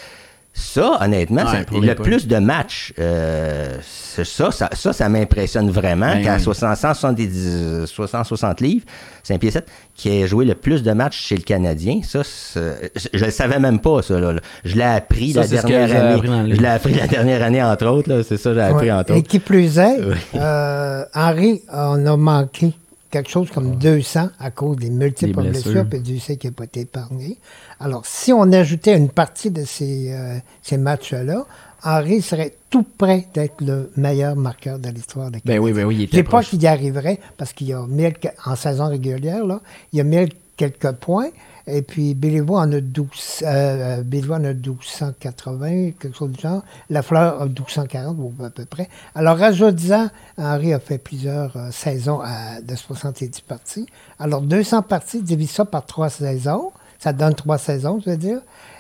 Ça, honnêtement, le pas. plus de matchs, euh, c'est ça, ça, ça, ça m'impressionne vraiment Ben qu'à oui. 60, 170, 60, 60 livres, c'est un pied 7, qui ait joué le plus de matchs chez le Canadien. Ça, je le savais même pas, ça. Là, là. Je l'ai appris Ça, la dernière année. Je l'ai appris la dernière année, entre autres. C'est ça, j'ai appris Ouais. entre Et autres. qui plus est, Oui. euh, Henri, on a manqué quelque chose comme 200 à cause des multiples Des blessures, blessures. puis Dieu sait qu'il n'a pas été épargné. Alors, si on ajoutait une partie de ces, euh, ces matchs-là, Henri serait tout près d'être le meilleur marqueur de l'histoire de Ben oui, ben oui, il Je était pas qu'il y arriverait, parce qu'il y a 1000, que- en saison régulière, là, il y a 1000 quelques points. Et puis, Béliveau en a 12, euh, Béliveau en a 1280, quelque chose du genre. La Fleur a 1240, ou à peu près. Alors, rajoute-en, Henri a fait plusieurs euh, saisons à- de 70 parties. Alors, 200 parties, divise ça par trois saisons. Ça donne trois saisons, je veux dire.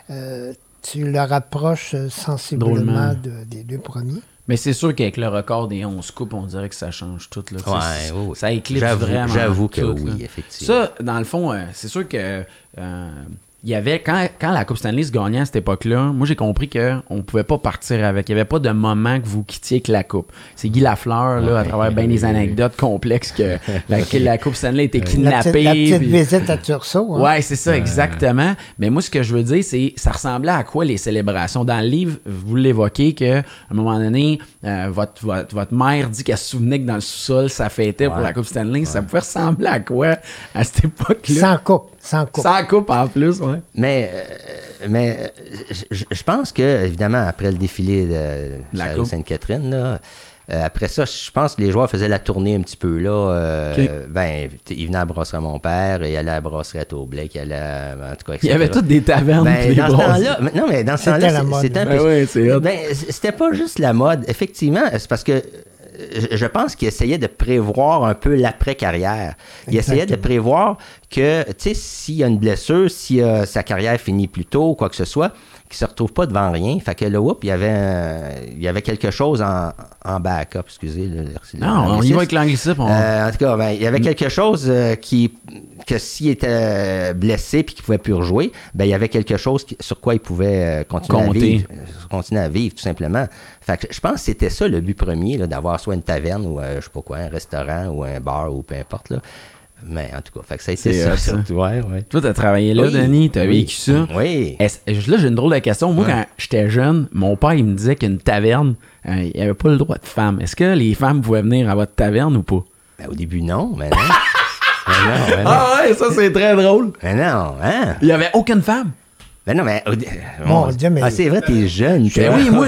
Euh, tu le rapproches euh, sensiblement de- des deux premiers. Mais c'est sûr qu'avec le record des 11 coupes, on dirait que ça change tout. Là. Ouais. Ça éclipse vraiment. j'avoue que tout, oui, là. effectivement. Ça, dans le fond, euh, c'est sûr que. euh, il y avait quand, quand la Coupe Stanley se gagnait à cette époque-là, moi j'ai compris qu'on ne pouvait pas partir avec. Il n'y avait pas de moment que vous quittiez avec la Coupe. C'est Guy Lafleur, là, à travers bien des anecdotes complexes, que la, que la Coupe Stanley a été La kidnappée. petite, la petite puis- visite à Tursault. hein. Ouais, c'est ça, exactement. Mais moi, ce que je veux dire, c'est ça ressemblait à quoi les célébrations? Dans le livre, vous l'évoquez que à un moment donné, euh, votre, votre, votre mère dit qu'elle se souvenait que dans le sous-sol, ça fêtait pour Ouais. la Coupe Stanley. Ça pouvait ressembler à quoi à cette époque-là? Sans coupe. Sans coupe. Sans coupe en plus, ouais. Mais, euh, mais euh, je, je pense que, évidemment, après le défilé de. Sainte-Catherine, là, euh, après ça, je pense que les joueurs faisaient la tournée un petit peu là. euh. Ben, ils venaient à la brasserie à mon père, ils allaient à la brasserie à Tourblake, ils allaient à, en tout cas, Il y avait toutes des tavernes. Ben, des dans ce temps-là, mais- non, mais dans ce C'était temps-là, la c'est- mode. c'était un Ben peu. Ben, c'était pas juste la mode. Effectivement, c'est parce que je- pense qu'il essayait de prévoir un peu l'après-carrière. Il essayait de prévoir que, tu sais, s'il y a une blessure, si euh, sa carrière finit plus tôt ou quoi que ce soit, qu'il se retrouve pas devant rien. Fait que là, whoop, il y avait, il y avait quelque chose en, en backup, excusez. le- le- Non, on y va avec l'anglicisme. on- Euh, en tout cas, ben, il y avait quelque chose euh, qui que s'il était blessé puis qu'il pouvait plus rejouer, ben il y avait quelque chose qui- sur quoi il pouvait euh, continuer Compter. à vivre, continuer à vivre tout simplement. Fait que je pense que c'était ça le but premier d'avoir soit une taverne ou je sais pas quoi, un restaurant ou un bar ou peu importe là. Mais en tout cas, fait que ça a été C'est ça, ça. Ouais, ouais. Toi, t'as travaillé là, Oui. Denis, t'as Oui. vécu ça? Oui. Est-ce- là, j'ai une drôle de question. Moi, Ouais. quand j'étais jeune, mon père, il me disait qu'une taverne, euh, il n'y avait pas le droit de femmes. Est-ce que les femmes pouvaient venir à votre taverne ou pas? Ben, au début non, mais non. mais non, mais non. Ah ouais, ça, c'est très drôle. Mais non, hein? Il n'y avait aucune femme? Ben non, mais. dé- Mon Dieu, mais- Ah, c'est vrai, t'es jeune. Ben oui, moi,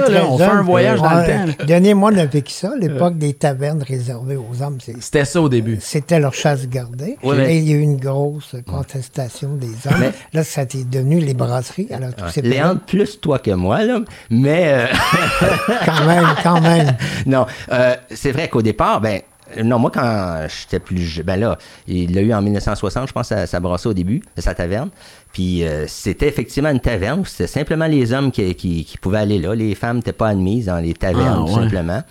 ça, là, on fait jeune. un voyage dans le temps, là. Donnez-moi, on a vécu ça, l'époque des tavernes réservées aux hommes. C'était ça au début. C'était leur chasse gardée. Ouais, mais- Et il y a eu une grosse contestation des hommes. Mais- Là, ça était devenu les brasseries. Alors, tout s'est Léandre, plus toi que moi, là. Mais. euh, Quand même, quand même. non, euh, c'est vrai qu'au départ, ben. Non, moi, quand j'étais plus jeune, ben là, il l'a eu en 1960, je pense, à sa brassée au début, de sa taverne. Puis euh, c'était effectivement une taverne où c'était simplement les hommes qui, qui, qui pouvaient aller là. Les femmes n'étaient pas admises dans les tavernes, Ah, tout ouais. simplement.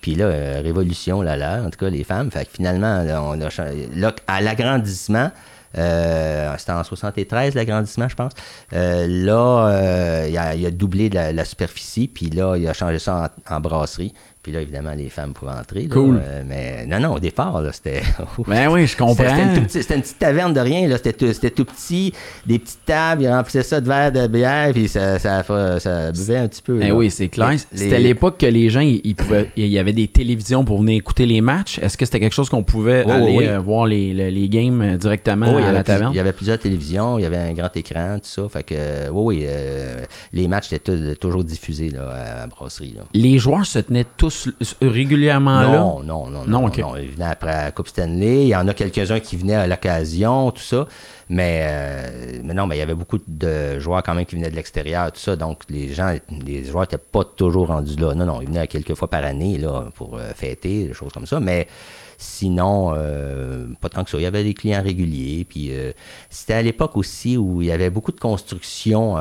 Puis là, euh, révolution, là, là, en tout cas, les femmes. Fait que finalement, là, on a changé. Là, à l'agrandissement, euh, c'était en 73, l'agrandissement, je pense. Euh, là, euh, il, a, il a doublé la, la superficie, puis là, il a changé ça en, en brasserie. Puis là, évidemment, les femmes pouvaient entrer. là. Cool. Euh, mais non, non, au départ, là, c'était. Ben oui, je comprends. C'était une, petite taverne de rien, là. C'était tout, c'était tout petit, des petites tables, ils remplissaient ça de verres de bière, puis ça, ça, ça, buvait un petit peu. Ben là. oui, c'est clair. Les- C'était l'époque que les gens, ils, ils pouvaient, il y avait des télévisions pour venir écouter les matchs. Est-ce que c'était quelque chose qu'on pouvait Oui, aller oui, euh, voir les, les, les games euh, directement Oh, à la plus- taverne? il y avait plusieurs télévisions, il y avait un grand écran, tout ça. Fait que, oui, oui, euh, les matchs étaient toujours diffusés là, à la brasserie. Là. Les joueurs se tenaient tous régulièrement là? Non, non, non, Non, non, non. Ils venaient après la Coupe Stanley. Il y en a quelques-uns qui venaient à l'occasion, tout ça. Mais, euh, mais non, mais il y avait beaucoup de joueurs quand même qui venaient de l'extérieur, tout ça. Donc, les gens, les joueurs n'étaient pas toujours rendus là. Non, non, ils venaient quelques fois par année là, pour euh, fêter, des choses comme ça. Mais sinon, euh, pas tant que ça. Il y avait des clients réguliers. Puis c'était à l'époque aussi où il y avait beaucoup de construction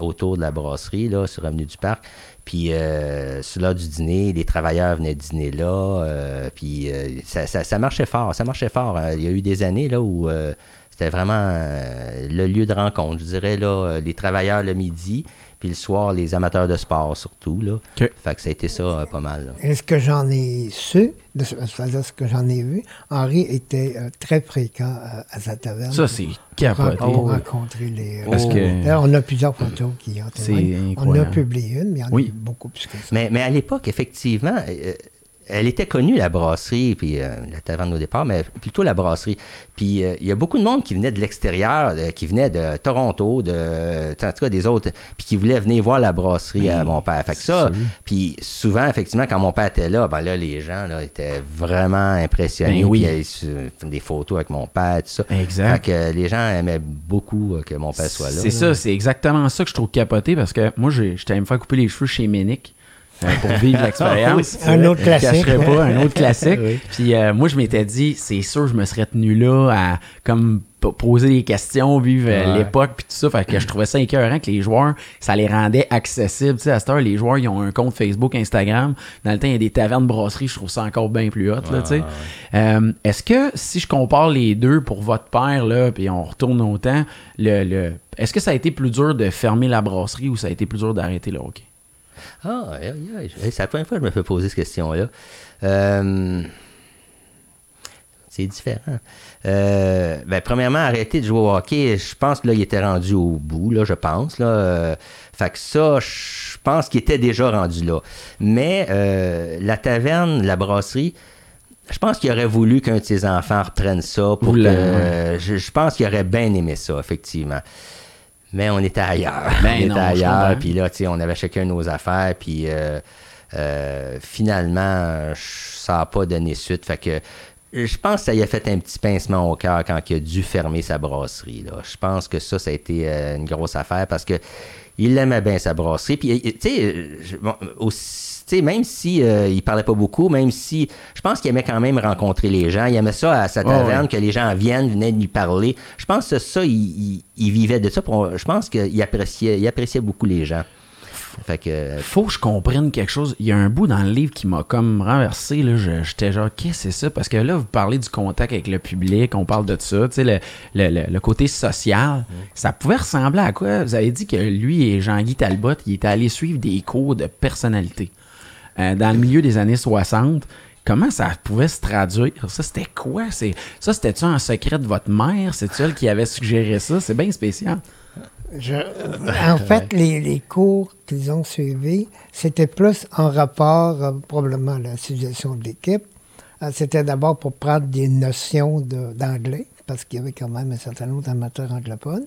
autour de la brasserie, là, sur Avenue du Parc. Puis euh, sur du dîner, les travailleurs venaient dîner là. euh, puis euh, ça, ça- ça marchait fort, ça marchait fort. Euh, Il y a eu des années là où euh, c'était vraiment euh, le lieu de rencontre. Je dirais là, les travailleurs le midi, puis le soir, les amateurs de sport surtout. Là. Fait que ça a été ça euh, pas mal. là. Et ce que j'en ai su, de ce- c'est-à-dire ce que j'en ai vu, Henri était euh, très fréquent euh, à sa taverne. Ça, c'est capoté. pour rencontrer les. euh, Parce que- D'ailleurs, on a plusieurs photos qui ont C'est témoigné. On a publié une, mais il y en Oui. a beaucoup plus que ça. Mais, mais à l'époque, effectivement, euh, elle était connue, la brasserie, puis euh, la taverne au départ, mais plutôt la brasserie. Puis euh, il y a beaucoup de monde qui venait de l'extérieur, euh, qui venait de Toronto, de, en tout cas des autres, puis qui voulaient venir voir la brasserie à mon père. Fait que ça, puis souvent, effectivement, quand mon père était là, ben là, les gens là, étaient vraiment impressionnés. Ben oui. Puis, ils se- des photos avec mon père, tout ça. Exact. Fait que les gens aimaient beaucoup euh, que mon père soit là. C'est ça, c'est exactement ça que je trouve capoté parce que moi, j'ai- j'étais allé me faire couper les cheveux chez Ménic. Euh, pour vivre l'expérience. Un autre Je le classique. cacherai pas, un autre classique. Oui. Puis euh, moi, je m'étais dit, c'est sûr, je me serais tenu là à comme poser des questions, vivre euh, Ouais. l'époque, puis tout ça. Fait que je trouvais ça écœurant que les joueurs, ça les rendait accessibles. Tu sais, à cette heure, les joueurs, ils ont un compte Facebook, Instagram. Dans le temps, il y a des tavernes brasseries, je trouve ça encore bien plus hot, là, tu sais. Euh, Est-ce que si je compare les deux pour votre père, là, puis on retourne au temps, le, le, est-ce que ça a été plus dur de fermer la brasserie ou ça a été plus dur d'arrêter le hockey? Ah, c'est la première fois que je me fais poser cette question-là. Euh, c'est différent. Euh, ben, premièrement, arrêter de jouer au hockey, je pense que là, il était rendu au bout, là, je pense. Là. Euh, fait que ça, je pense qu'il était déjà rendu là. Mais euh, la taverne, la brasserie, je pense qu'il aurait voulu qu'un de ses enfants reprenne ça pour Oula, que. je, je pense qu'il aurait bien aimé ça, effectivement. Mais on était ailleurs. Ben on était non, ailleurs. Puis là, tu sais, on avait chacun nos affaires. Puis euh, euh, finalement, ça n'a pas donné suite. Fait que je pense que ça y a fait un petit pincement au cœur quand il a dû fermer sa brasserie. Là. Je pense que ça, ça a été euh, une grosse affaire parce que il aimait bien sa brasserie. Puis, tu sais, bon, aussi- sais, même si euh, il parlait pas beaucoup, même si je pense qu'il aimait quand même rencontrer les gens, il aimait ça à sa Ouais, taverne, ouais. que les gens viennent, venaient lui parler. Je pense que ça, il, il- il vivait de ça. Je pense qu'il appréciait, il appréciait beaucoup les gens. Fait que, Faut que je comprenne quelque chose. Il y a un bout dans le livre qui m'a comme renversé. Là. J'étais genre, qu'est-ce que c'est ça? Parce que là, vous parlez du contact avec le public, on parle de ça, tu sais, le, le- le- le côté social. Ça pouvait ressembler à quoi? Vous avez dit que lui et Jean-Guy Talbot, il était allé suivre des cours de personnalité euh, dans le milieu des années 60. Comment ça pouvait se traduire? Ça, c'était quoi? Ça, c'était-tu un secret de votre mère? C'est-tu elle qui avait suggéré ça? C'est bien spécial. Je- en fait, les, cours qu'ils ont suivis, c'était plus en rapport, euh, probablement, à la suggestion de l'équipe. Euh, c'était d'abord pour prendre des notions d'anglais, parce qu'il y avait quand même un certain nombre d'amateurs anglophones.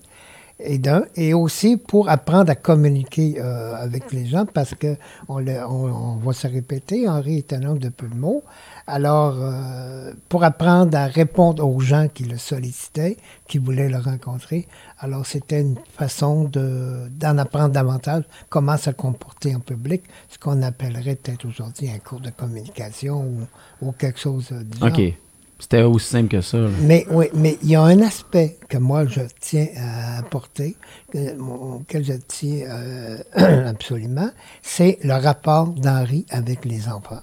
Et, d'un, et aussi pour apprendre à communiquer euh, avec les gens, parce que on, le- on, on va se répéter, Henri est un homme de peu de mots. Alors, euh, pour apprendre à répondre aux gens qui le sollicitaient, qui voulaient le rencontrer, alors c'était une façon de, d'en apprendre davantage comment se comporter en public, ce qu'on appellerait peut-être aujourd'hui un cours de communication ou, ou quelque chose du genre. OK. C'était aussi simple que ça. là. Mais oui, mais il y a un aspect que moi je tiens à apporter, que- auquel je tiens euh, absolument, c'est le rapport d'Henri avec les enfants.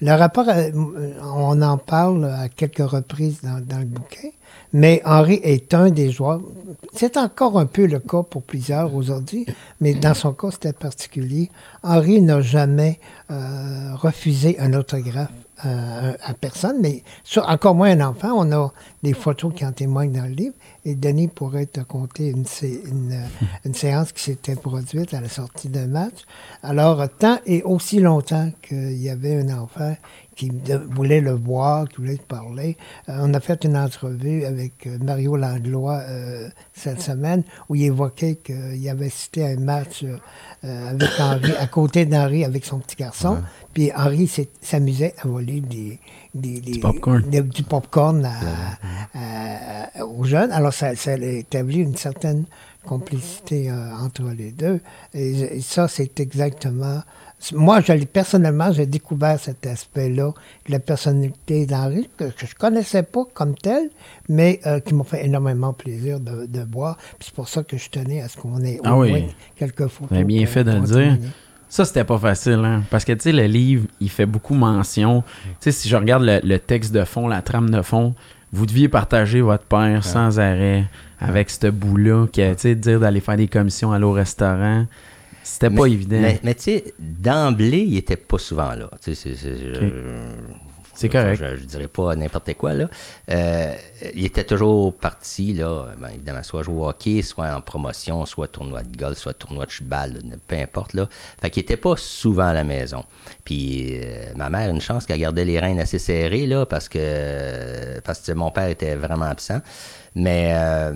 Le rapport, euh, on en parle à quelques reprises dans, dans le bouquin, Mais Henri est un des joueurs. C'est encore un peu le cas pour plusieurs aujourd'hui, mais dans son cas, c'était particulier. Henri n'a jamais euh, refusé un autographe euh, à personne, mais encore moins un enfant. On a des photos qui en témoignent dans le livre. Et Denis pourrait te compter une, une, séance qui s'était produite à la sortie d'un match. Alors, tant et aussi longtemps qu'il y avait un enfant qui voulait le voir, qui voulait parler. Euh, on a fait une entrevue avec euh, Mario Langlois cette semaine où il évoquait qu'il avait cité un match avec Henri, à côté d'Henri avec son petit garçon. Puis Henri s'amusait à voler des, des, du popcorn, du popcorn aux jeunes. Alors, ça, ça, a établi une certaine complicité euh, entre les deux. Et, ça, c'est exactement. Moi, je, personnellement, j'ai découvert cet aspect-là de la personnalité d'Henri, que, je ne connaissais pas comme tel, mais euh, qui m'a fait énormément plaisir de, de voir. c'est pour ça que je tenais à ce qu'on ait au ah moins quelques photos. bien fait de le dire. Ça, c'était pas facile, hein? Parce que, tu sais, le livre, il fait beaucoup mention. Tu sais, si je regarde le, texte de fond, la trame de fond, vous deviez partager votre père sans arrêt avec ce bout-là, tu sais, dire d'aller faire des commissions, aller au restaurant. C'était pas évident. Mais, tu sais, d'emblée, il était pas souvent là. Tu sais, c'est correct. Je, je, dirais pas n'importe quoi, là. Euh, il était toujours parti, là, ben, évidemment, soit jouer au hockey, soit en promotion, soit tournoi de golf, soit tournoi de cheval, peu importe, là. Fait qu'il était pas souvent à la maison. Puis euh, ma mère, une chance qu'elle gardait les reins assez serrés, là, parce que, parce que mon père était vraiment absent. Mais euh,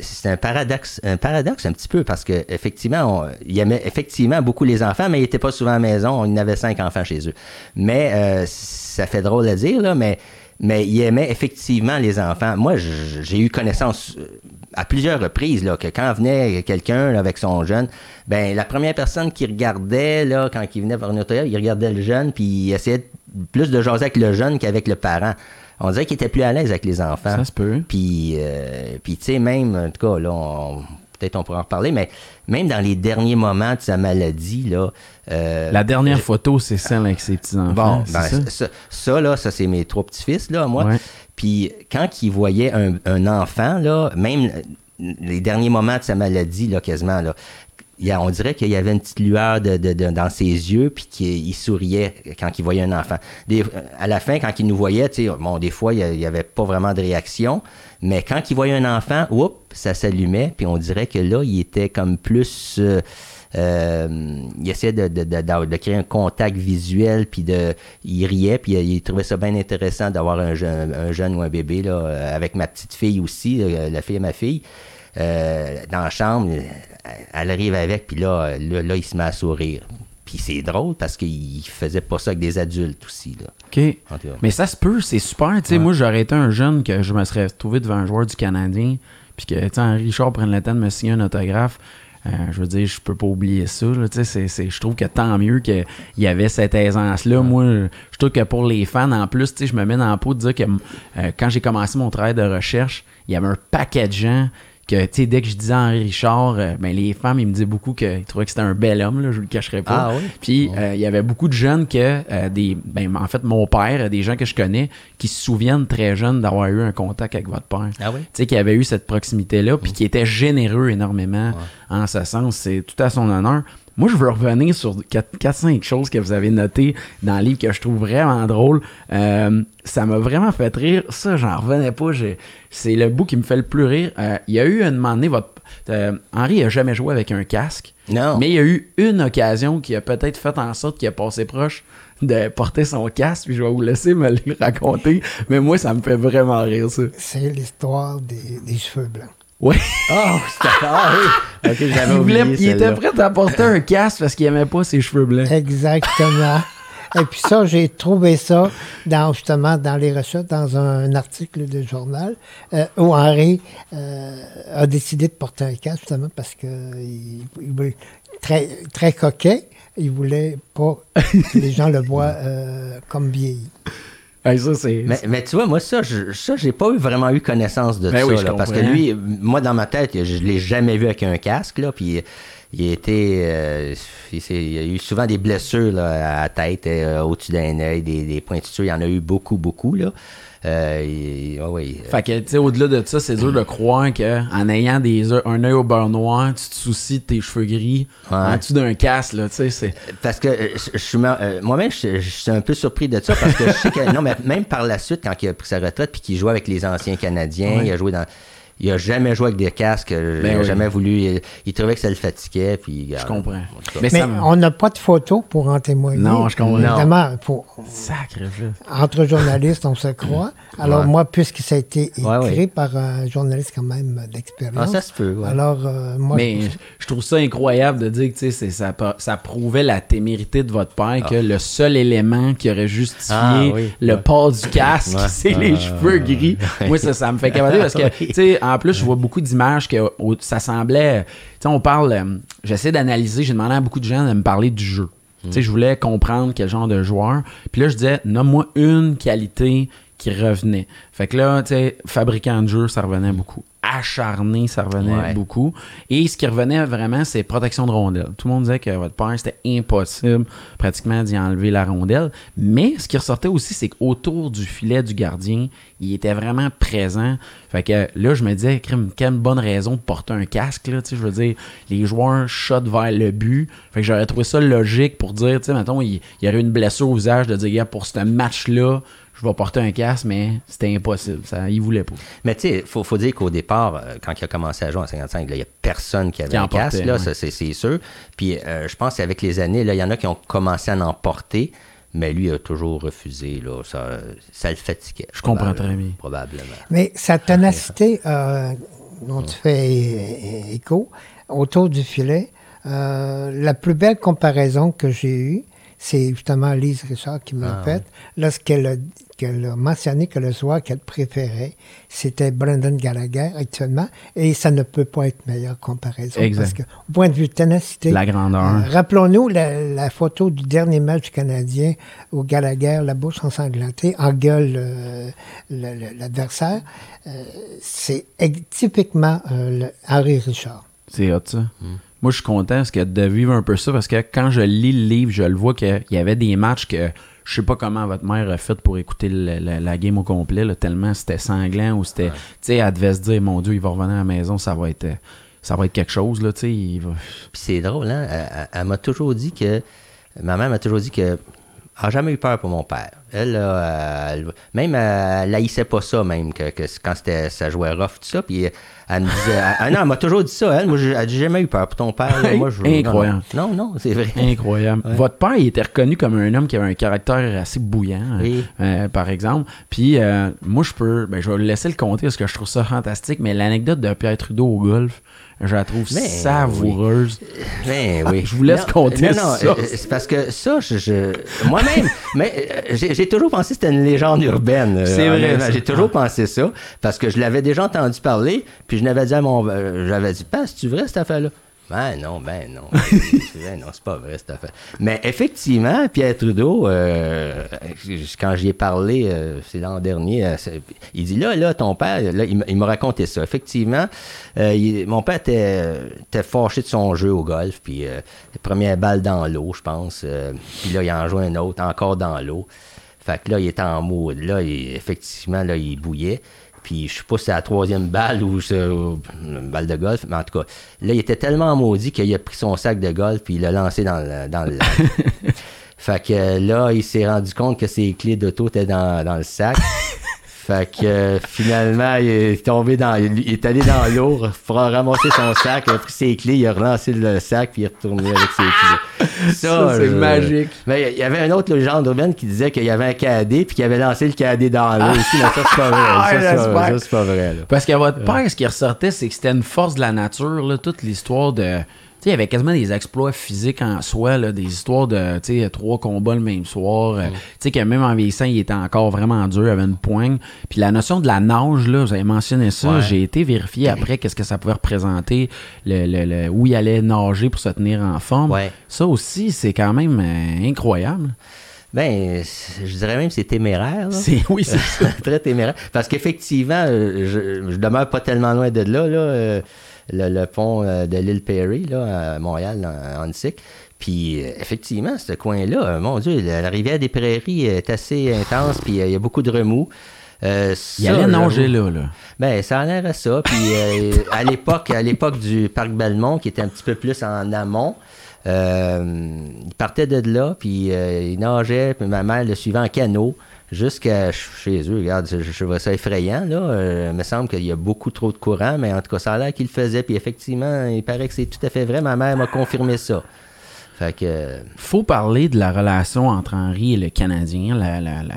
c'est un paradoxe, un paradoxe un petit peu parce que effectivement, il aimait effectivement beaucoup les enfants, mais il n'était pas souvent à la maison. Il y avait cinq enfants chez eux. Mais euh, ça fait drôle à dire mais mais il aimait effectivement les enfants. Moi, j'ai eu connaissance euh, à plusieurs reprises là, que quand venait quelqu'un avec son jeune, ben la première personne qui regardait là, quand il venait une autographe, il regardait le jeune puis il essayait plus de jaser avec le jeune qu'avec le parent on dirait qu'il était plus à l'aise avec les enfants. Ça se peut. Puis, euh, puis tu sais, même, en tout cas, là, peut-être on pourra en reparler, mais même dans les derniers moments de sa maladie, là. Euh, la dernière photo, c'est celle avec ses petits-enfants. Bon, ben, ça? ça? là, ça, c'est mes trois petits-fils, là, moi. Puis quand il voyait un, un, enfant, là, même les derniers moments de sa maladie, là, quasiment, là, on dirait qu'il y avait une petite lueur dans ses yeux, puis qu'il souriait quand il voyait un enfant. à la fin, quand il nous voyait, bon, des fois, il n'y avait pas vraiment de réaction, mais quand il voyait un enfant, oups, ça s'allumait, puis on dirait que là, il était comme plus... Euh, euh, il essayait de, créer un contact visuel, puis de, il riait, puis il, trouvait ça bien intéressant d'avoir un, un, jeune ou un bébé, là, avec ma petite fille aussi, la fille et ma fille. Euh, dans la chambre, elle arrive avec, puis là, là, il se met à sourire. Puis c'est drôle parce qu'il faisait pas ça avec des adultes aussi. Là. OK. Mais ça se peut, c'est super. Moi, j'aurais été un jeune que je me serais trouvé devant un joueur du Canadien, puis que Richard prenne le temps de me signer un autographe. Euh, je veux dire, je peux pas oublier ça. je trouve que tant mieux qu'il y avait cette aisance-là. Moi, je trouve que pour les fans, en plus, je me mets dans la peau de dire que euh, quand j'ai commencé mon travail de recherche, il y avait un paquet de gens que tu sais dès que je disais Henri Richard euh, ben les femmes ils me disaient beaucoup qu'ils trouvaient que c'était un bel homme là, je le cacherai pas. Ah, puis euh, il y avait beaucoup de jeunes que euh, des ben en fait mon père des gens que je connais qui se souviennent très jeunes d'avoir eu un contact avec votre père. Ah oui? tu sais qui avait eu cette proximité là puis qui était généreux énormément en ce sens. C'est tout à son honneur moi, je veux revenir sur 4-5 choses que vous avez notées dans le livre que je trouve vraiment drôle. Euh, ça m'a vraiment fait rire. Ça, j'en revenais pas. C'est le bout qui me fait le plus rire. Euh, il y a eu un moment donné, votre, euh, Henri n'a jamais joué avec un casque. Non. Mais il y a eu une occasion qui a peut-être fait en sorte qu'il a passé proche de porter son casque, puis je vais vous laisser me le raconter. Mais moi, ça me fait vraiment rire, ça. C'est l'histoire des cheveux blancs. Oui. Oh, ah, oui. Ok, j'avais il, voulait, il était prêt à porter un casque parce qu'il aimait pas ses cheveux blancs. Exactement. Et puis ça, j'ai trouvé ça dans, justement dans les recherches, dans un, article de journal, euh, où Henri euh, a décidé de porter un casque, justement parce que il, très, très coquet. Il voulait pas que les gens le voient euh, comme vieilli mais, tu vois, moi, ça, je, ça, j'ai pas vraiment eu connaissance de ben ça. parce que lui, moi, dans ma tête, je l'ai jamais vu avec un casque. Là, puis il était. Euh, il, a eu souvent des blessures à la tête, euh, au-dessus d'un œil, des, des pointures. Il y en a eu beaucoup, beaucoup. Là. Euh, ouais, ouais. Fait que, tu sais, au-delà de ça, c'est dur de croire qu'en ayant des un œil au beurre noir, tu te soucies de tes cheveux gris Ouais. en dessous d'un casque, là, tu sais, c'est... Parce que euh, je, suis euh, moi-même, je, je suis un peu surpris de ça parce que je sais que non, mais même par la suite, quand il a pris sa retraite puis qu'il jouait avec les anciens Canadiens, Ouais. il a joué dans. Il a jamais joué avec des casques, euh, Ben il a oui. jamais voulu. Il, il trouvait que ça le fatiguait, puis. Je comprends. Mais on n'a pas de photos pour en témoigner. Non, je comprends. Évidemment, pour- Sacré jeu. entre journalistes, on se croit. Alors Ouais. moi, puisque ça a été écrit Ouais, ouais. par un journaliste quand même d'expérience. Ah, ça se peut, ouais. Alors, euh, moi, Mais je- je trouve ça incroyable de dire que ça, ça prouvait la témérité de votre père, que le seul élément qui aurait justifié Ah, oui. le Ouais. port du casque, Ouais. c'est Ah, les cheveux gris. Moi, ça, ça me fait capoter parce que, Oui. tu sais, en plus, je vois beaucoup d'images que ça semblait. Tu sais, on parle. euh, J'essaie d'analyser, j'ai demandé à beaucoup de gens de me parler du jeu. Tu sais, je voulais comprendre quel genre de joueur. Puis là, je disais, nomme-moi une qualité qui revenait. Fait que là, tu sais, fabricant de jeu, ça revenait beaucoup. Acharné, ça revenait Ouais. beaucoup. Et ce qui revenait vraiment, c'est protection de rondelle. Tout le monde disait que votre père, c'était impossible pratiquement d'y enlever la rondelle. Mais ce qui ressortait aussi, c'est qu'autour du filet du gardien, il était vraiment présent. Fait que là, je me disais, quelle bonne raison de porter un casque. Là, tu sais, je veux dire, les joueurs shotent vers le but. Fait que j'aurais trouvé ça logique pour dire, tu sais, mettons, il, il y aurait une blessure au visage de dire, gars, pour ce match-là, je vais porter un casque, mais c'était impossible. Ça, il voulait pas. Mais tu sais, il faut, faut dire qu'au départ, euh, quand il a commencé à jouer en 55, là, il n'y a personne qui avait Qui un casque, là, ouais. ça, c'est, c'est sûr. Puis euh, je pense qu'avec les années, là, il y en a qui ont commencé à en porter, mais lui a toujours refusé. Là, ça, ça le fatiguait. Je comprends très bien. Probablement. mais sa ténacité euh, dont tu fais écho autour du filet, euh, la plus belle comparaison que j'ai eue, c'est justement Lise Richard qui me l'a Ah, faite, lorsqu'elle a, qu'elle a mentionné que le joueur qu'elle préférait, c'était Brendan Gallagher actuellement, et ça ne peut pas être meilleure comparaison. Exact. Parce que, au point de vue ténacité, La grandeur. euh, rappelons-nous la, la photo du dernier match du Canadien où Gallagher, la bouche ensanglantée, engueule euh, le- le- l'adversaire. Euh, c'est typiquement euh, le Henri Richard. C'est hot, ça. Moi, je suis content parce que de vivre un peu ça, parce que quand je lis le livre, je le vois qu'il y avait des matchs que je sais pas comment votre mère a fait pour écouter le- la, la game au complet, là, tellement c'était sanglant ou c'était. Tu sais, elle devait se dire, mon Dieu, il va revenir à la maison, ça va être. Ça va être quelque chose, là, tu sais. va- c'est drôle, hein? Elle m'a toujours dit que. Ma mère m'a toujours dit que. Elle n'a jamais eu peur pour mon père. Elle, elle- même, elle haïssait pas ça, même, que, que quand c'était, ça jouait rough, tout ça. Puis elle me disait. Ah non, elle m'a toujours dit ça, elle. Moi, j'ai- elle a jamais eu peur pour ton père. là. Moi, je, Incroyable. Non, non, non, c'est vrai. Incroyable. Votre père, il était reconnu comme un homme qui avait un caractère assez bouillant, hein, Oui. euh, par exemple. Puis, euh, moi, je peux, ben, je vais laisser le compter parce que je trouve ça fantastique, mais l'anecdote de Pierre Trudeau au golf, je la trouve Mais savoureuse. Ben oui. Je vous laisse Non, compter non, non, ça. euh, C'est parce que ça, je, je- moi-même, mais euh, j'ai toujours pensé que c'était une légende urbaine. euh, C'est vrai. J'ai toujours pensé ça parce que je l'avais déjà entendu parler, puis je l'avais dit à mon, j'avais dit, pas, c'est vrai cette affaire-là? Ben non, ben non. ben non, c'est pas vrai cette affaire. Mais effectivement, Pierre Trudeau, euh, quand j'y ai parlé, euh, c'est l'an dernier, euh, il dit là, là, ton père, là, il m'a- raconté ça. Effectivement, mon père était, fâché de son jeu au golf, puis première balle dans l'eau, je pense. puis là, il en joue un autre, encore dans l'eau. Fait que là, il était en mode. Là, effectivement, là, il bouillait. Puis je sais pas si c'est la troisième balle ou une balle de golf, mais en tout cas, là, il était tellement maudit qu'il a pris son sac de golf puis il l'a lancé dans le, dans le lac. fait que euh, là, il s'est rendu compte que ses clés d'auto étaient dans, dans le sac. Fait que euh, finalement, il est tombé dans. Il est allé dans l'eau pour ramasser son sac, il a pris ses clés, il a relancé le sac, puis il est retourné avec ses clés. Ça, c'est je- magique. Mais il y avait un autre légende urbaine qui disait qu'il y avait un cadet, puis qu'il avait lancé le cadet dans l'eau aussi, mais ça, c'est pas vrai. Ah, Ça, ça, j'espère. ça, c'est pas vrai. Là. Parce qu'à votre père, ce qui ressortait, c'est que c'était une force de la nature, là, toute l'histoire de. Il y avait quasiment des exploits physiques en soi, là, des histoires de, trois combats le même soir. euh, sais, que même en vieillissant, il était encore vraiment dur, il avait une poigne. Puis la notion de la nage, là, vous avez mentionné ça, Ouais. j'ai été vérifier après qu'est-ce que ça pouvait représenter, le, le- le- où il allait nager pour se tenir en forme. Ouais. Ça aussi, c'est quand même euh, incroyable. Ben, je dirais même que c'est téméraire. C'est, oui, c'est très téméraire. Parce qu'effectivement, euh, je, je demeure pas tellement loin de là, là le, le pont euh, de l'île Perry, là, à Montréal, en, en. Puis, euh, effectivement, ce coin-là, euh, mon Dieu, la, la rivière des Prairies est assez intense, puis il y a beaucoup de remous. Euh, Il ça, allait nager là, là. Ben, ça a l'air à ça. Puis euh, à l'époque, à l'époque du parc Belmont, qui était un petit peu plus en amont, euh, il partait de là, puis il nageait, puis ma mère le suivait en canot jusqu'à chez eux. Regarde, je, vois ça effrayant, là. Euh, il me semble qu'il y a beaucoup trop de courant, mais en tout cas, ça a l'air qu'il faisait. Puis effectivement, il paraît que c'est tout à fait vrai. Ma mère m'a confirmé ça. Fait que... faut parler de la relation entre Henri et le Canadien,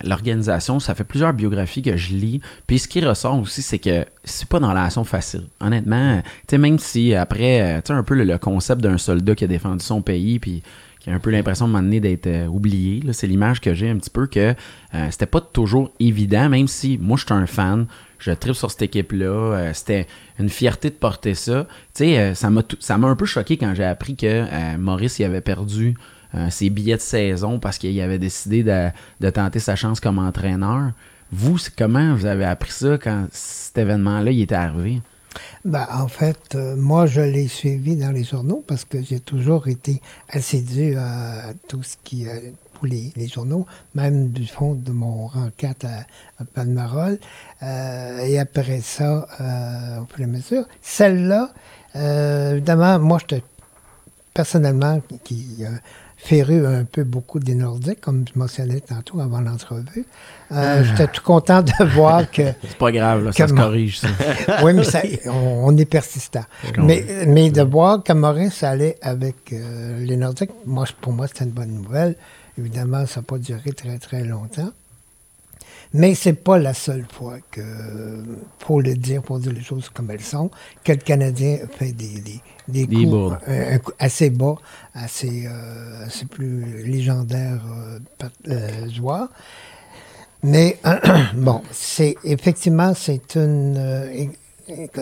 l'organisation. Ça fait plusieurs biographies que je lis. Puis ce qui ressort aussi, c'est que c'est pas une relation facile. Honnêtement, tu sais, même si après, euh, tu sais, un peu le, le concept d'un soldat qui a défendu son pays, puis qui a un peu l'impression de m'amener d'être euh, oublié, c'est l'image que j'ai un petit peu que euh, c'était pas toujours évident, même si moi je suis un fan. Je tripe sur cette équipe-là. euh, C'était une fierté de porter ça. Tu sais, euh, ça m'a un peu choqué quand j'ai appris que Maurice il avait perdu ses billets de saison parce qu'il avait décidé de, de tenter sa chance comme entraîneur. Vous, comment vous avez appris ça quand cet événement-là il était arrivé? Ben, en fait, euh, moi, je l'ai suivi dans les journaux parce que j'ai toujours été assidu à tout ce qui euh, pour les, les journaux, même du fond de mon rang 4 à, à Palmarol. Euh, et après ça, euh, au fur et à mesure, celle-là, évidemment, moi, personnellement qui euh, féru un peu beaucoup des Nordiques, comme je mentionnais tantôt avant l'entrevue. Euh, J'étais tout content de voir que C'est pas grave, là, ça se corrige, ça. oui, mais ça- on, on est persistant. Mais, mais de voir que Maurice allait avec euh, les Nordiques, moi, pour moi, c'était une bonne nouvelle. Évidemment, ça n'a pas duré très, très longtemps. Mais c'est pas la seule fois que, pour le dire, pour dire les choses comme elles sont, que le Canadien fait des, des, des Des coups un coup assez bas, assez, euh, assez plus légendaires euh, euh, joueurs. Mais bon, c'est effectivement c'est une euh,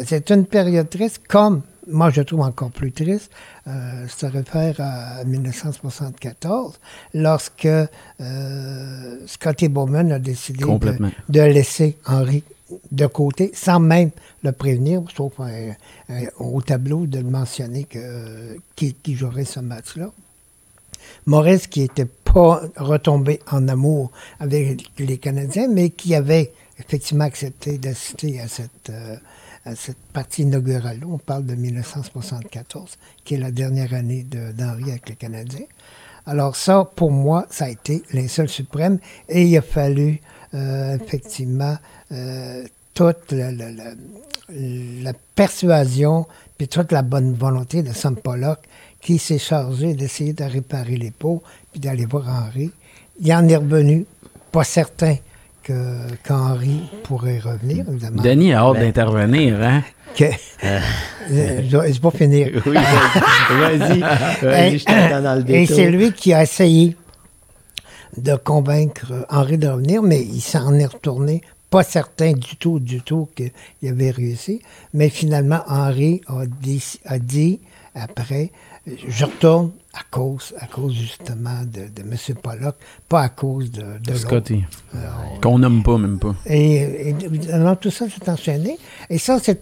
c'est une période triste, comme moi je trouve encore plus triste. Euh, ça réfère à 1974, lorsque euh, Scotty Bowman a décidé de, laisser Henry de côté, sans même le prévenir, sauf euh, au tableau de le mentionner que, qui, qui jouerait ce match-là. Maurice qui n'était pas retombé en amour avec les Canadiens, mais qui avait effectivement accepté d'assister à cette, euh, cette partie inaugurale. On parle de 1974, qui est la dernière année d'Henri avec les Canadiens. Alors ça, pour moi, ça a été l'insulte suprême et il a fallu euh, effectivement euh, toute la persuasion puis toute la bonne volonté de Sam Pollock qui s'est chargé d'essayer de réparer les pots puis d'aller voir Henri. Il en est revenu, pas certain que qu'Henri pourrait revenir, évidemment. Denis a hâte Ben- d'intervenir, hein? Que- je je vais pas finir. Oui, vas-y. Vas-y, vas-y, je t'attends dans le Et c'est lui qui a essayé de convaincre Henri de revenir, mais il s'en est retourné, pas certain du tout, du tout qu'il avait réussi. Mais finalement, Henri a dit, a dit après, je retourne à cause, à cause justement de, de M. Pollock, pas à cause de, de. Scotty. Qu'on nomme pas, même pas. Et, et évidemment, tout ça s'est enchaîné. Et ça, c'est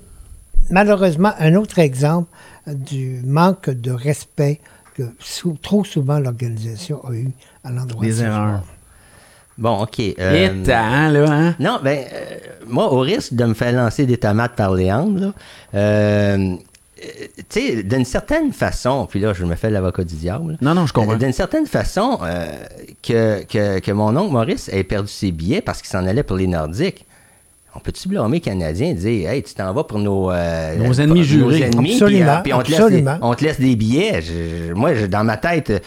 malheureusement un autre exemple du manque de respect que sou- trop souvent l'organisation a eu à l'endroit de Des erreurs. Bon, OK. Et euh, tant, là, hein? Non, ben, euh, moi, au risque de me faire lancer des tomates par les angles, là, euh, euh, tu sais, d'une certaine façon, puis là, je me fais l'avocat du diable. Non, non, je comprends. euh, D'une certaine façon, euh, que, que, que mon oncle Maurice ait perdu ses billets parce qu'il s'en allait pour les Nordiques. On peut-tu blâmer les Canadiens et dire, hey, tu t'en vas pour nos, euh, Nos ennemis pour jurés? nos ennemis, Absolument, puis, euh, puis on, te laisse des, absolument. on te laisse des billets? Je- je- moi, je- dans ma tête, euh,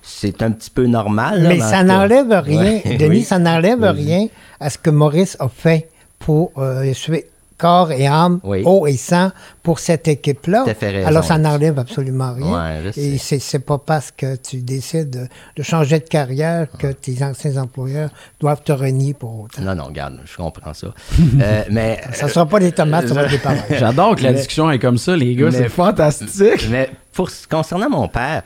c'est un petit peu normal. là, Mais ça n'enlève rien, Ouais, Denis, oui. ça n'enlève rien à ce que Maurice a fait pour euh, essuyer corps et âme, Oui. eau et sang pour cette équipe-là. Alors, ça n'enlève absolument rien. Ouais, et c'est, pas parce que tu décides de, changer de carrière que tes anciens employeurs doivent te renier pour autant. Non, non, regarde, je comprends ça. Euh, mais Ça ne sera pas des tomates, ça va des pavés. J'adore que la Mais- discussion est comme ça, les gars. mais- C'est fantastique. Mais pour, concernant mon père,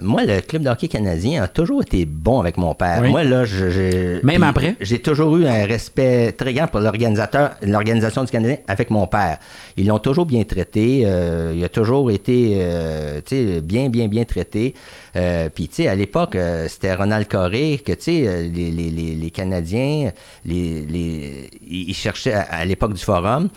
moi, le club de hockey canadien a toujours été bon avec mon père. Oui. Moi, là, je, je- Même après? J'ai toujours eu un respect très grand pour l'organisateur, l'organisation du Canadien avec mon père. Ils l'ont toujours bien traité. euh, il a toujours été, euh, tu sais, bien, bien, bien traité. Euh, Puis, tu sais, à l'époque, euh, c'était Ronald Coré que, tu sais, euh, les, les, les, les Canadiens, les, les, ils ils cherchaient à, à l'époque du forum.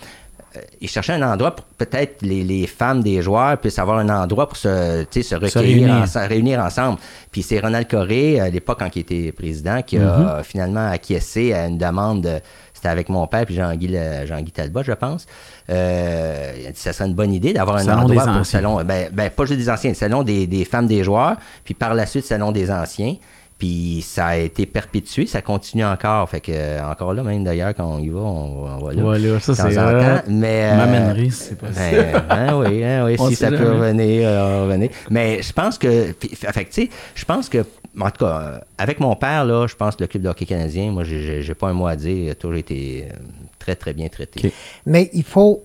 Euh, Ils cherchaient un endroit pour peut-être les, les femmes des joueurs puissent avoir un endroit pour se, tu sais, se réunir. en- se réunir ensemble. Puis c'est Ronald Coré, à l'époque, quand il était président, qui a finalement acquiescé à une demande. de- c'était avec mon père puis Jean-Guy Jean-Guy Talbot, je pense. Euh, il a dit ça serait une bonne idée d'avoir un Salon endroit des pour le anciens. salon. Ben, ben, pas juste des anciens, le salon des, des femmes des joueurs, puis par la suite, salon des anciens. Puis ça a été perpétué, ça continue encore. Fait que, euh, encore là, même d'ailleurs, quand on y va, on, on va là. Voilà, ça, de temps c'est temps. Mais, euh, c'est possible. ben, ben oui, hein, oui si ça peut revenir, euh, revenir. Mais je pense que, puis, fait que, tu sais, je pense que, en tout cas, euh, avec mon père, là, je pense que le club de hockey canadien, moi, j'ai- pas un mot à dire, il a toujours été euh, très, très bien traité. Mais il faut,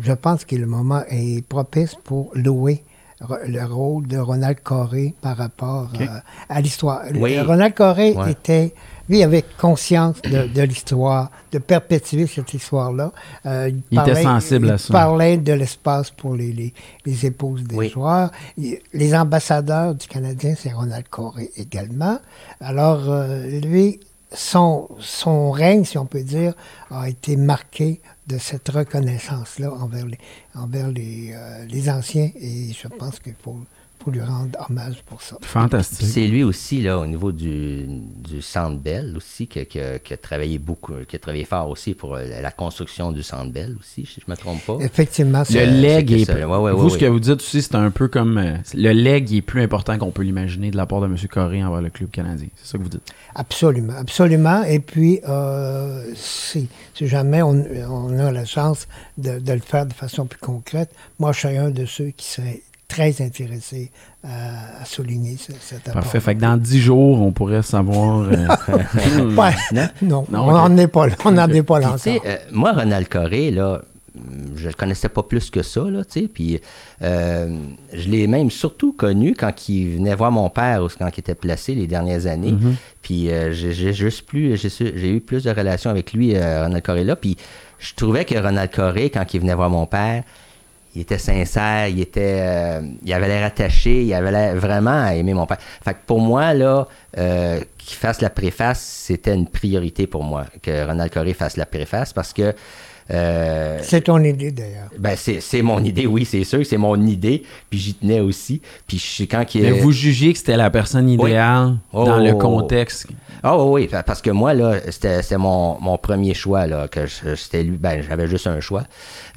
je pense que le moment est propice pour louer le rôle de Ronald Coré par rapport euh, à l'histoire. Oui. Ronald Coré Ouais. était, lui, avait conscience de, de l'histoire, de perpétuer cette histoire-là. Euh, Il était sensible il à ça. parlait de l'espace pour les, les, les épouses des Oui. joueurs. Il- les ambassadeurs du Canadien, c'est Ronald Coré également. Alors, euh, lui, son, son règne, si on peut dire, a été marqué de cette reconnaissance-là envers les, envers les, euh, les anciens. Et je pense qu'il faut, faut lui rendre hommage pour ça. Puis Fantastique. c'est lui aussi, là, au niveau du, du Centre Bell aussi, qui, qui a- qui a travaillé beaucoup, qui a travaillé fort aussi pour euh, la construction du Centre Bell aussi, si je me trompe pas. Effectivement, Le c'est- leg est. ça. Ouais, ouais, vous, ouais, ce que vous dites aussi, c'est un peu comme. euh, le leg est plus important qu'on peut l'imaginer de la part de M. Corré envers le club canadien. C'est ça que vous dites? Absolument, absolument. Et puis, euh, si, si jamais on, on a la chance de, de le faire de façon plus concrète, moi, je serais un de ceux qui seraient très intéressés à, à souligner ce- cet apport. Parfait. Fait que dans 10 jours, on pourrait savoir. euh, Non? non, Non, on n'en est pas là. On n'en est pas là encore. euh, moi, Ronald Coré, là, je le connaissais pas plus que ça, là, tu sais, puis euh, je l'ai même surtout connu quand il venait voir mon père, ou quand il était placé les dernières années, Mhm. puis euh, j'ai juste plus, j'ai eu plus de relations avec lui, euh, Ronald Coré, là, puis je trouvais que Ronald Coré, quand il venait voir mon père, il était sincère, il était, euh, il avait l'air attaché, il avait l'air vraiment à aimer mon père. Fait que pour moi là, euh, qu'il fasse la préface, c'était une priorité pour moi que Ronald Coré fasse la préface parce que euh, C'est ton idée, d'ailleurs. ben c'est c'est mon idée, oui, c'est sûr, c'est mon idée, puis j'y tenais aussi. Puis je sais quand qu'il Mais vous jugiez que c'était la personne idéale Oh, dans le contexte? Ah oui, oui, pa- parce que moi, là, c'était c'était mon, mon premier choix, là, que je- c'était lui, ben, j'avais juste un choix.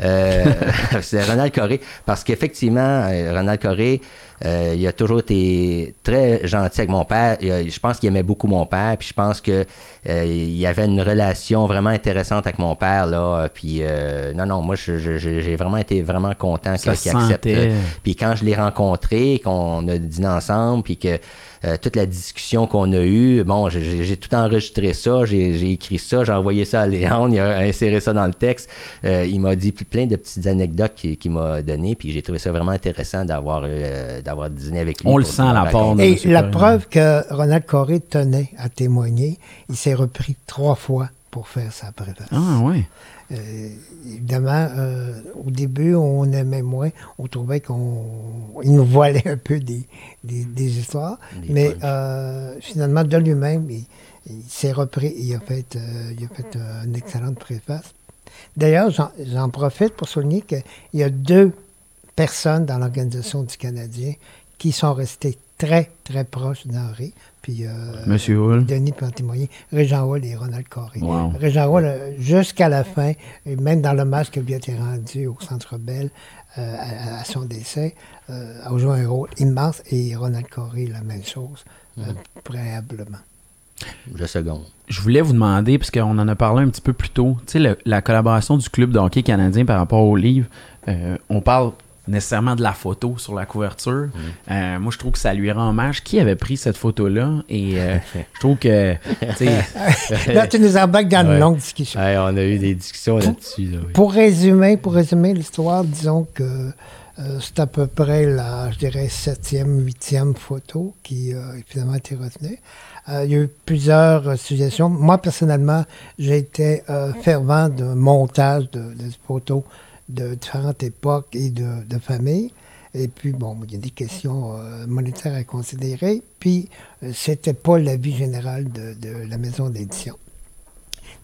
Euh, c'est Ronald Coré, parce qu'effectivement, euh, Ronald Coré, euh, il a toujours été très gentil avec mon père. A- je pense qu'il aimait beaucoup mon père, puis je pense que euh, il y avait une relation vraiment intéressante avec mon père, là. Puis, euh, non, non, moi, je- je- je- j'ai vraiment été vraiment content qu'il accepte. puis quand je l'ai rencontré, qu'on a dîné ensemble, puis que euh, toute la discussion qu'on a eue, bon, j'ai- tout enregistré ça, j'ai j'ai écrit ça, j'ai envoyé ça à Léon, il a inséré ça dans le texte. Euh, il m'a dit plein de petites anecdotes qu'il m'a donné, puis j'ai trouvé ça vraiment intéressant d'avoir euh, d'avoir dîné avec lui. On le sent à la me part de raconter. Et la preuve que Ronald Coré tenait à témoigner, il s'est repris trois fois pour faire sa préface. Ah, ouais. Euh, évidemment, euh, au début, on aimait moins. On trouvait qu'on il nous voilait un peu des, des, des histoires. Des mais euh, finalement, de lui-même, il, il s'est repris il a fait, il a fait une excellente préface. D'ailleurs, j'en profite pour souligner qu'il y a deux personnes dans l'organisation du Canadien qui sont restées très, très proches d'Henri. Puis, euh, Monsieur Hull. Denis peut en témoigner. Régent Hall et Ronald Coré. Wow. Régent Hall, euh, jusqu'à la fin, et même dans le match qui lui a été rendu au Centre Bell euh, à, à son décès, euh, a joué un rôle immense et Ronald Coré, la même chose, euh, préalablement. Je seconde. Je voulais vous demander, parce qu'on en a parlé un petit peu plus tôt, tu sais, la collaboration du club de hockey canadien par rapport au livre, euh, on parle nécessairement de la photo sur la couverture. Euh, moi, je trouve que ça lui rend hommage. Qui avait pris cette photo-là? Et euh, je trouve que, Là, tu nous embarques dans Ouais. une longue discussion. on a eu des discussions là-dessus. là, oui. Pour résumer, pour résumer l'histoire, disons que Euh, c'est à peu près la, je dirais, septième, huitième photo qui a finalement été retenue. Euh, il y a eu plusieurs suggestions. Moi, personnellement, j'ai été fervent de montage de, photos de différentes époques et de, familles. Et puis, bon, il y a des questions monétaires à considérer. Puis, c'était pas l'avis général de, de la maison d'édition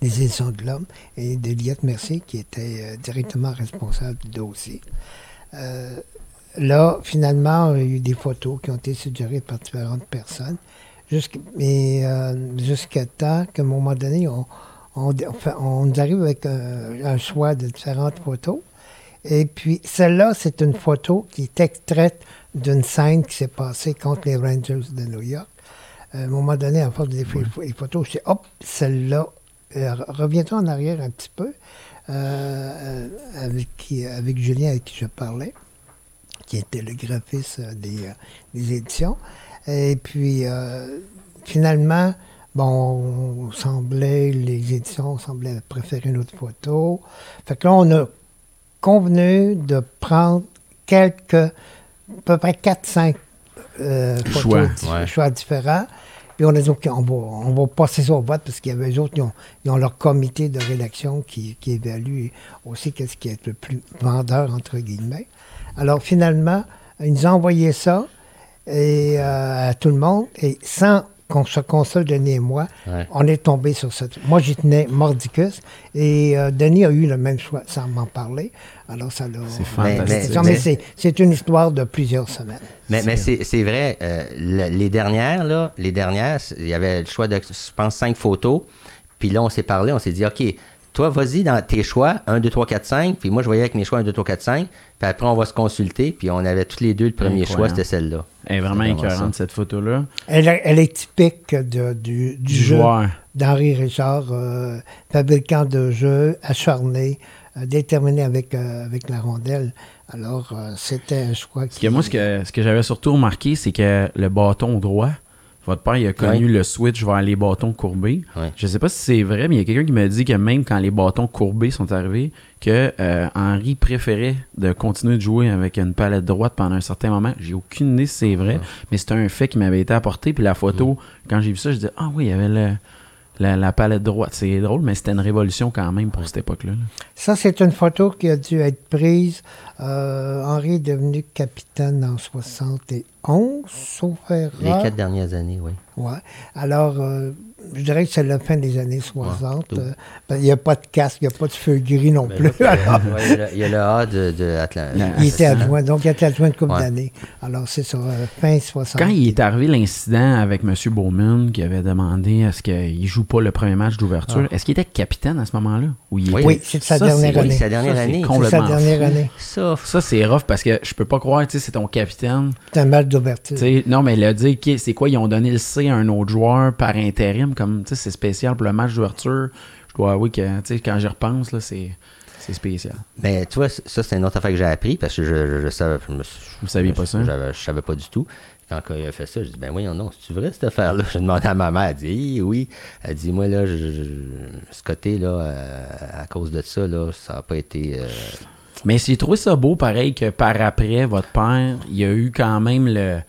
des éditions de l'Homme et de Liette Mercier, qui était directement responsable du dossier. Euh, là, finalement, il y a eu des photos qui ont été suggérées par différentes personnes. euh, jusqu'à temps qu'à un moment donné, on, on, arrive avec un, choix de différentes photos. Et puis, celle-là, c'est une photo qui est extraite d'une scène qui s'est passée contre les Rangers de New York. À un moment donné, en force des les photos, je dis, hop, celle-là, euh, reviens-toi en arrière un petit peu. Euh, avec, qui, avec Julien, avec qui je parlais, qui était le graphiste des, euh, des éditions. Et puis, euh, finalement, bon, on semblait, les éditions semblaient préférer une autre photo. Fait que là, on a convenu de prendre quelques, à peu près 4-5 choix, choix différents. Puis on a dit, OK, on va, on va passer ça au vote parce qu'il y avait eux autres, ils ont, leur comité de rédaction qui, qui évalue aussi qu'est-ce qui est le plus vendeur, entre guillemets. Alors finalement, ils nous ont envoyé ça et, euh, à tout le monde et sans qu'on se console, Denis et moi, on est tombé sur cette. Moi, j'y tenais mordicus et euh, Denis a eu le même choix sans m'en parler. Alors, ça l'a. C'est fantastique. Mais, c'est une histoire de plusieurs semaines. Mais, mais c'est vrai, euh, les dernières, là, les dernières, il y avait le choix de, je pense, cinq photos. Puis là, on s'est parlé, on s'est dit, OK, toi, vas-y dans tes choix, 1, 2, 3, 4, 5. Puis moi, je voyais avec mes choix 1, 2, 3, 4, 5. Puis après, on va se consulter. Puis on avait tous les deux le premier choix, c'était celle-là. Elle est vraiment écœurante, cette photo-là. Elle, est typique du, du, jeu d'Henri Richard, euh, fabricant de jeux, acharné, euh, déterminé avec, euh, avec la rondelle. Alors, c'était un choix qui... moi, ce que, ce que j'avais surtout remarqué, c'est que le bâton droit, votre père, il a connu le switch vers les bâtons courbés. Je ne sais pas si c'est vrai, mais il y a quelqu'un qui m'a dit que même quand les bâtons courbés sont arrivés, que euh, Henri préférait de continuer de jouer avec une palette droite pendant un certain moment. J'ai aucune idée si c'est vrai, mais c'est un fait qui m'avait été apporté. Puis la photo, quand j'ai vu ça, je dis Ah oui, il y avait le la, palette droite. C'est drôle, mais c'était une révolution quand même pour cette époque-là. Ça, c'est une photo qui a dû être prise. Euh, Henri est devenu capitaine en 71, sauf erreur. Les quatre dernières années, oui. Oui. Alors, euh, je dirais que c'est la fin des années 60. Euh, ben, il n'y a pas de casque, il n'y a pas de feu gris non plus. il, y a le, A de, de Il était adjoint, donc il était adjoint de couple d'années. Alors, c'est sur euh, fin 60. Quand il est arrivé l'incident avec M. Bowman, qui avait demandé à ce qu'il ne joue pas le premier match d'ouverture, ah. est-ce qu'il était capitaine à ce moment-là? Oui, c'est sa, dernière année. sa dernière année. C'est sa dernière année. Ça, ça c'est rough parce que je peux pas croire, tu sais, c'est ton capitaine. C'est un match d'ouverture. Non, mais il a dit, c'est quoi, ils ont donné le C à un autre joueur par intérim, comme, tu sais, c'est spécial pour le match d'ouverture. Je dois avouer que, tu sais, quand j'y repense, là, c'est spécial. Mais ben, tu vois, ça, c'est une autre affaire que j'ai appris parce que je, je, savais. Je, Vous saviez pas ça? Je, savais pas du tout. Quand il a fait ça, je dis ben voyons non, c'est vrai cette affaire-là? Je demandé à ma mère, elle dit oui. Elle dit moi là, ce côté-là, euh, à cause de ça, là, ça n'a pas été. Euh, Mais j'ai trouvé ça beau, pareil, que par après, votre père, il y a eu quand même le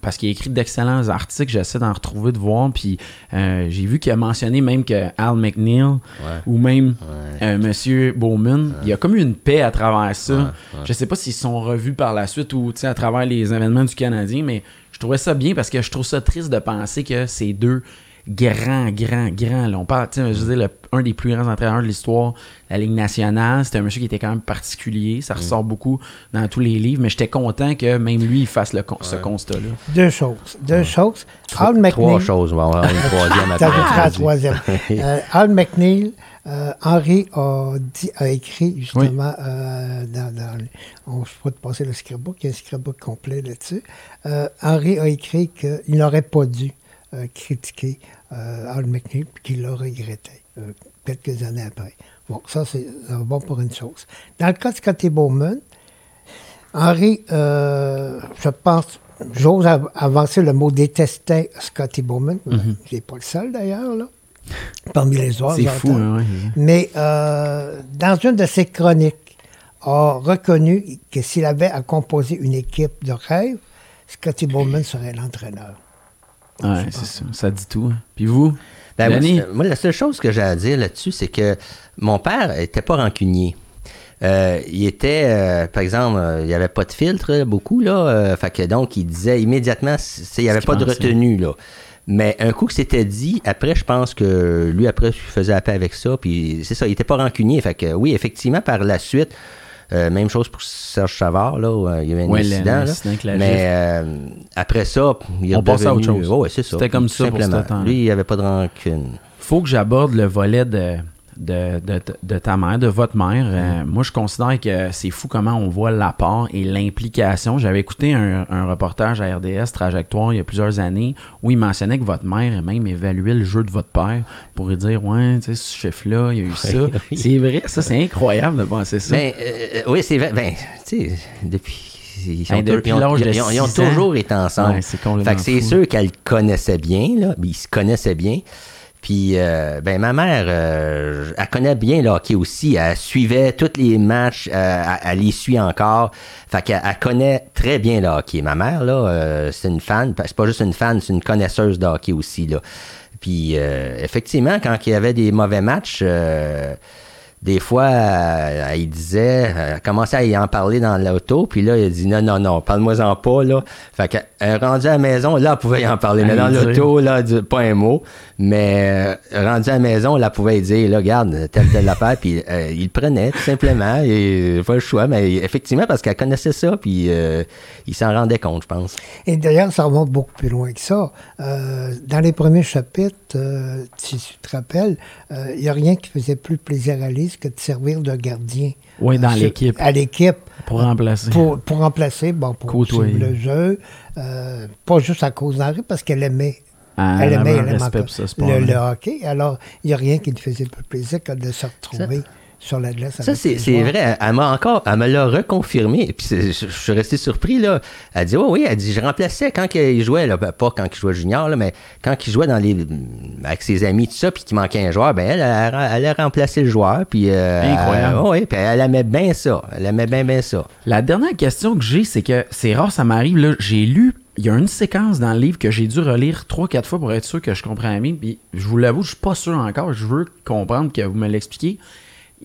parce qu'il a écrit d'excellents articles, j'essaie d'en retrouver, de voir, puis euh, j'ai vu qu'il a mentionné même que Al McNeil ou même euh, Monsieur Bowman, il y a comme eu une paix à travers ça. Je sais pas s'ils sont revus par la suite ou à travers les événements du Canadien, mais je trouvais ça bien parce que je trouve ça triste de penser que ces deux grand, grand, grand. Là, on parle, je veux dire, un des plus grands entraîneurs de l'histoire de la Ligue nationale. C'était un monsieur qui était quand même particulier. Ça mm. ressort beaucoup dans tous les livres, mais j'étais content que même lui, il fasse le, ce constat-là. Deux choses. Deux choses. Al McNeil. Trois choses. On va avoir une troisième après. troisième. euh, Al McNeil, euh, Henri a, dit, a écrit justement euh, dans, dans, on je peux te passer le scriptbook, il y a un scriptbook complet là-dessus. Euh, Henri a écrit qu'il n'aurait pas dû critiqué euh, Al McNeil, qu'il l'a regretté euh, quelques années après. Bon, ça, c'est bon pour une chose. Dans le cas de Scotty Bowman, Henri, je pense, j'ose avancer le mot détestait Scotty Bowman. Mm Il n'est pas le seul d'ailleurs, là. Parmi les autres. C'est fou, hein, Mais dans une de ses chroniques, a reconnu que s'il avait à composer une équipe de rêve, Scotty Bowman serait l'entraîneur. Ouais, c'est ça. Ça dit tout. hein. Puis vous? Ben, moi, moi, la seule chose que j'ai à dire là-dessus, c'est que mon père était pas rancunier. Euh, il était, euh, par exemple, euh, il n'y avait pas de filtre, beaucoup, là. fait que donc, il disait immédiatement, il n'y avait pas de pensait. retenue, là. Mais un coup que c'était dit, après, je pense que lui, après, il faisait la paix avec ça. Puis c'est ça, il était pas rancunier. Fait que oui, effectivement, par la suite, euh, même chose pour Serge Savard, là, où, euh, il y avait un Ouais, incident. là. Mais euh, après ça, il est On passe à autre chose. Ouais, ouais, c'est ça. C'était comme ça pour Simplement. temps-là. Lui, il n'y avait pas de rancune. faut que j'aborde le volet de, de, de- de ta mère, de votre mère. Euh, moi, je considère que c'est fou comment on voit l'apport et l'implication. J'avais écouté un, un reportage à RDS Trajectoire il y a plusieurs années où il mentionnait que votre mère a même évalué le jeu de votre père pour lui dire Ouais, tu sais, ce chef-là, il y a eu ça. oui. C'est vrai, ça, c'est incroyable de penser ça. Ben, euh, oui, c'est vrai. Ben, tu sais, depuis. Ils, sont Ben, ils ont, ils ont- ils ont toujours été ensemble. Ouais, c'est complètement fait que c'est fou. sûr qu'elle connaissait bien, là. Ils se connaissaient bien. Puis, euh, ben, ma mère, euh, elle connaît bien le hockey aussi. Elle suivait tous les matchs, euh, elle, les suit encore. Fait qu'elle elle connaît très bien le hockey. Ma mère, là, euh, c'est une fan. C'est pas juste une fan, c'est une connaisseuse de hockey aussi, là. Puis, euh, effectivement, quand il y avait des mauvais matchs, euh, des fois, euh, elle disait, elle commençait à y en parler dans l'auto, puis là, il a dit non, non, non, parle-moi-en pas, là. Fait qu'elle est rendue à la maison, là, elle pouvait y en parler. Mais dans l'auto, là, elle dit pas un mot. Mais euh, rendue à la maison, là, elle pouvait y dire, là, regarde, telle, telle affaire, puis euh, il le prenait, tout simplement, et pas le choix. Mais effectivement, parce qu'elle connaissait ça, puis euh, il s'en rendait compte, je pense. Et d'ailleurs, ça remonte beaucoup plus loin que ça. Euh, dans les premiers chapitres, euh, si tu te rappelles, euh, il n'y a rien qui faisait plus plaisir à Que de servir de gardien. Oui, dans Euh, l'équipe. À l'équipe. Pour remplacer. Pour, pour remplacer, bon, pour Côtoyer. suivre le jeu. euh, pas juste à cause d'Henri, parce qu'elle aimait. Ah, elle elle aimait, elle le hockey. Alors, il n'y a rien qui lui faisait plus plaisir que de se retrouver sur la glace. Ça, c'est vrai. Elle m'a encore, elle me l'a reconfirmé. Et puis, je, je suis resté surpris, là. Elle dit, oui, oui, elle dit, je remplaçais quand il jouait, là, ben, pas quand il jouait junior, là, mais quand il jouait dans les, avec ses amis, tout ça, puis qu'il manquait un joueur, ben, elle, elle, a- elle a remplacé le joueur, puis... euh, Incroyable. elle- oui, puis elle aimait bien ça. Elle aimait bien, bien ça. La dernière question que j'ai, c'est que c'est rare, ça m'arrive. là, J'ai lu, il y a une séquence dans le livre que j'ai dû relire trois, quatre fois pour être sûr que je comprends bien. Puis je vous l'avoue, je suis pas sûr encore. Je veux comprendre que vous me l'expliquiez.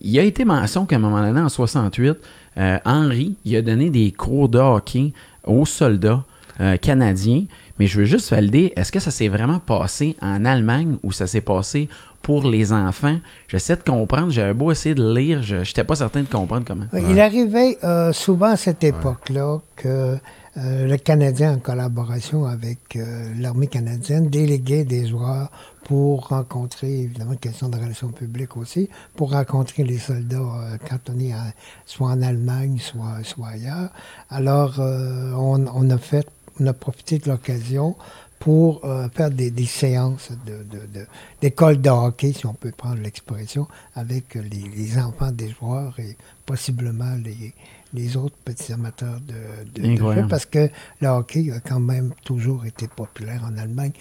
Il a été mention qu'à un moment donné, en 68, euh, Henry, il a donné des cours de hockey aux soldats euh, canadiens. Mais je veux juste valider, est-ce que ça s'est vraiment passé en Allemagne ou ça s'est passé pour les enfants? J'essaie de comprendre. J'avais beau essayer de lire, je n'étais pas certain de comprendre comment. Il arrivait euh, souvent à cette époque-là que euh, le Canadien, en collaboration avec euh, l'armée canadienne, déléguait des joueurs pour rencontrer, évidemment, question de relations publiques aussi, pour rencontrer les soldats euh, cantonnés soit en Allemagne, soit, soit ailleurs. Alors, euh, on, a fait, on a profité de l'occasion pour faire des, séances d'école de hockey, si on peut prendre l'expression, avec les enfants des joueurs et possiblement les, les autres petits amateurs de, de, de Incroyable. jeu, parce que le hockey a quand même toujours été populaire en Allemagne.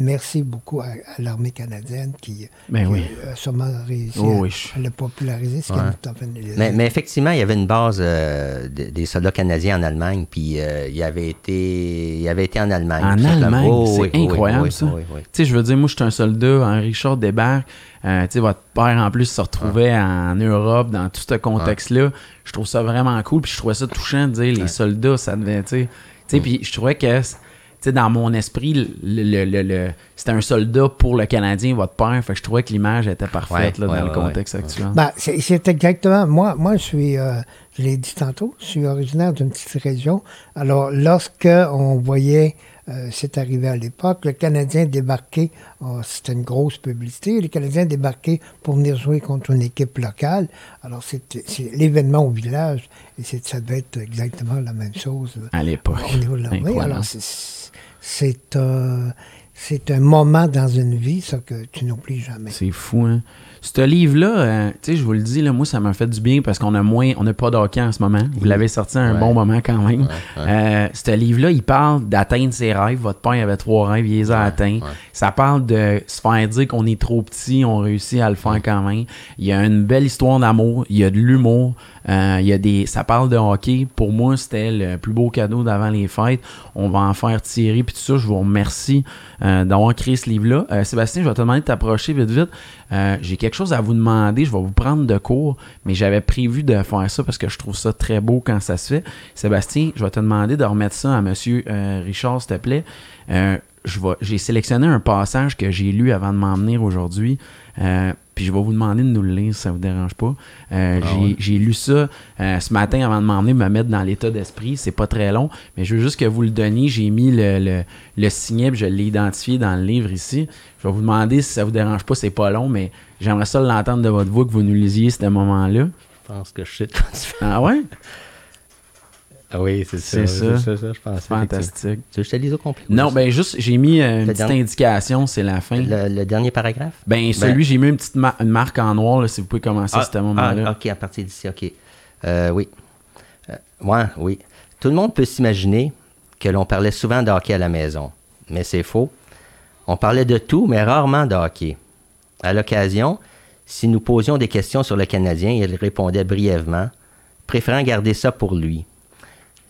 Merci beaucoup à, à l'armée canadienne qui, Ben qui oui. a sûrement réussi Oh à, oui, à le populariser, ce Ouais. est. Mais, mais effectivement, il y avait une base euh, de- des soldats canadiens en Allemagne, puis euh, il, avait été, il avait été en Allemagne. En. Allemagne, Oh, c'est oui, incroyable oui, ça. Tu sais, je veux dire, moi, je suis un soldat, un Richard débarque. Euh, tu sais, votre père, en plus, se retrouvait en Europe, dans tout ce contexte-là. Je trouve ça vraiment cool. Puis je trouvais ça touchant de dire, les soldats, ça devait, tu sais. Tu sais, puis je trouvais que, sais, dans mon esprit, le, le- le- le- c'était un soldat pour le Canadien, votre père. Fait que je trouvais que l'image était parfaite Ouais, là, ouais, dans le ouais, contexte actuel. Ben, c'est c'est exactement. Moi, moi, je suis, euh, je l'ai dit tantôt, je suis originaire d'une petite région. Alors, lorsque on voyait, euh, c'est arrivé à l'époque, le Canadien débarquer, oh, c'était une grosse publicité, le Canadien débarquer pour venir jouer contre une équipe locale. Alors, c'était- c'est l'événement au village, et c'est- ça devait être exactement la même chose. à l'époque. Au niveau de l'armée. Incroyable. Alors, c'est- c'est euh, c'est un moment dans une vie, ça, que tu n'oublies jamais. C'est fou, hein? Ce livre-là, euh, tu sais, je vous le dis, là, moi, ça m'a fait du bien parce qu'on a moins, on n'a pas d'hockey en ce moment. Vous l'avez sorti à un Ouais. bon moment quand même. Ouais, ouais. Euh, ce livre-là, il parle d'atteindre ses rêves. Votre père avait trois rêves, il les a atteints. ouais. Ça parle de se faire dire qu'on est trop petit, on réussit à le faire quand même. Il y a une belle histoire d'amour, il y a de l'humour, euh, y a des, ça parle de hockey. Pour moi, c'était le plus beau cadeau d'avant les fêtes. On va en faire tirer puis tout ça. Je vous remercie euh, d'avoir créé ce livre-là. Euh, Sébastien, je vais te demander de t'approcher vite vite. Euh, J'ai quelque chose à vous demander. Je vais vous prendre de cours, mais j'avais prévu de faire ça parce que je trouve ça très beau quand ça se fait. Sébastien, je vais te demander de remettre ça à Monsieur euh, Richard, s'il te plaît. Euh, j'ai sélectionné un passage que j'ai lu avant de m'en venir aujourd'hui. Puis je vais vous demander de nous le lire si ça vous dérange pas. Euh, Ah j'ai, ouais. j'ai lu ça euh, ce matin avant de m'emmener me mettre dans l'état d'esprit. C'est pas très long, mais je veux juste que vous le donniez. J'ai mis le, le, le signet, puis je l'ai identifié dans le livre ici. Je vais vous demander si ça vous dérange pas, c'est pas long, mais j'aimerais ça l'entendre de votre voix que vous nous lisiez ce moment-là. Je pense que je sais de quoi tu fais. Ah ouais? Ah oui, c'est C'est ça. C'est ça, je pense. Fantastique. Tu veux que je te lise au complet? Non, ben juste, j'ai mis euh, une Le petite dernier- indication, c'est la fin. Le, le dernier paragraphe? Ben, celui, j'ai mis une petite ma- une marque en noir, là, si vous pouvez commencer à ce moment-là. ah, ok, à partir d'ici, ok. Euh, oui. Euh, ouais, oui. Tout le monde peut s'imaginer que l'on parlait souvent de hockey à la maison, mais c'est faux. On parlait de tout, mais rarement de hockey. À l'occasion, si nous posions des questions sur le Canadien, il répondait brièvement, préférant garder ça pour lui.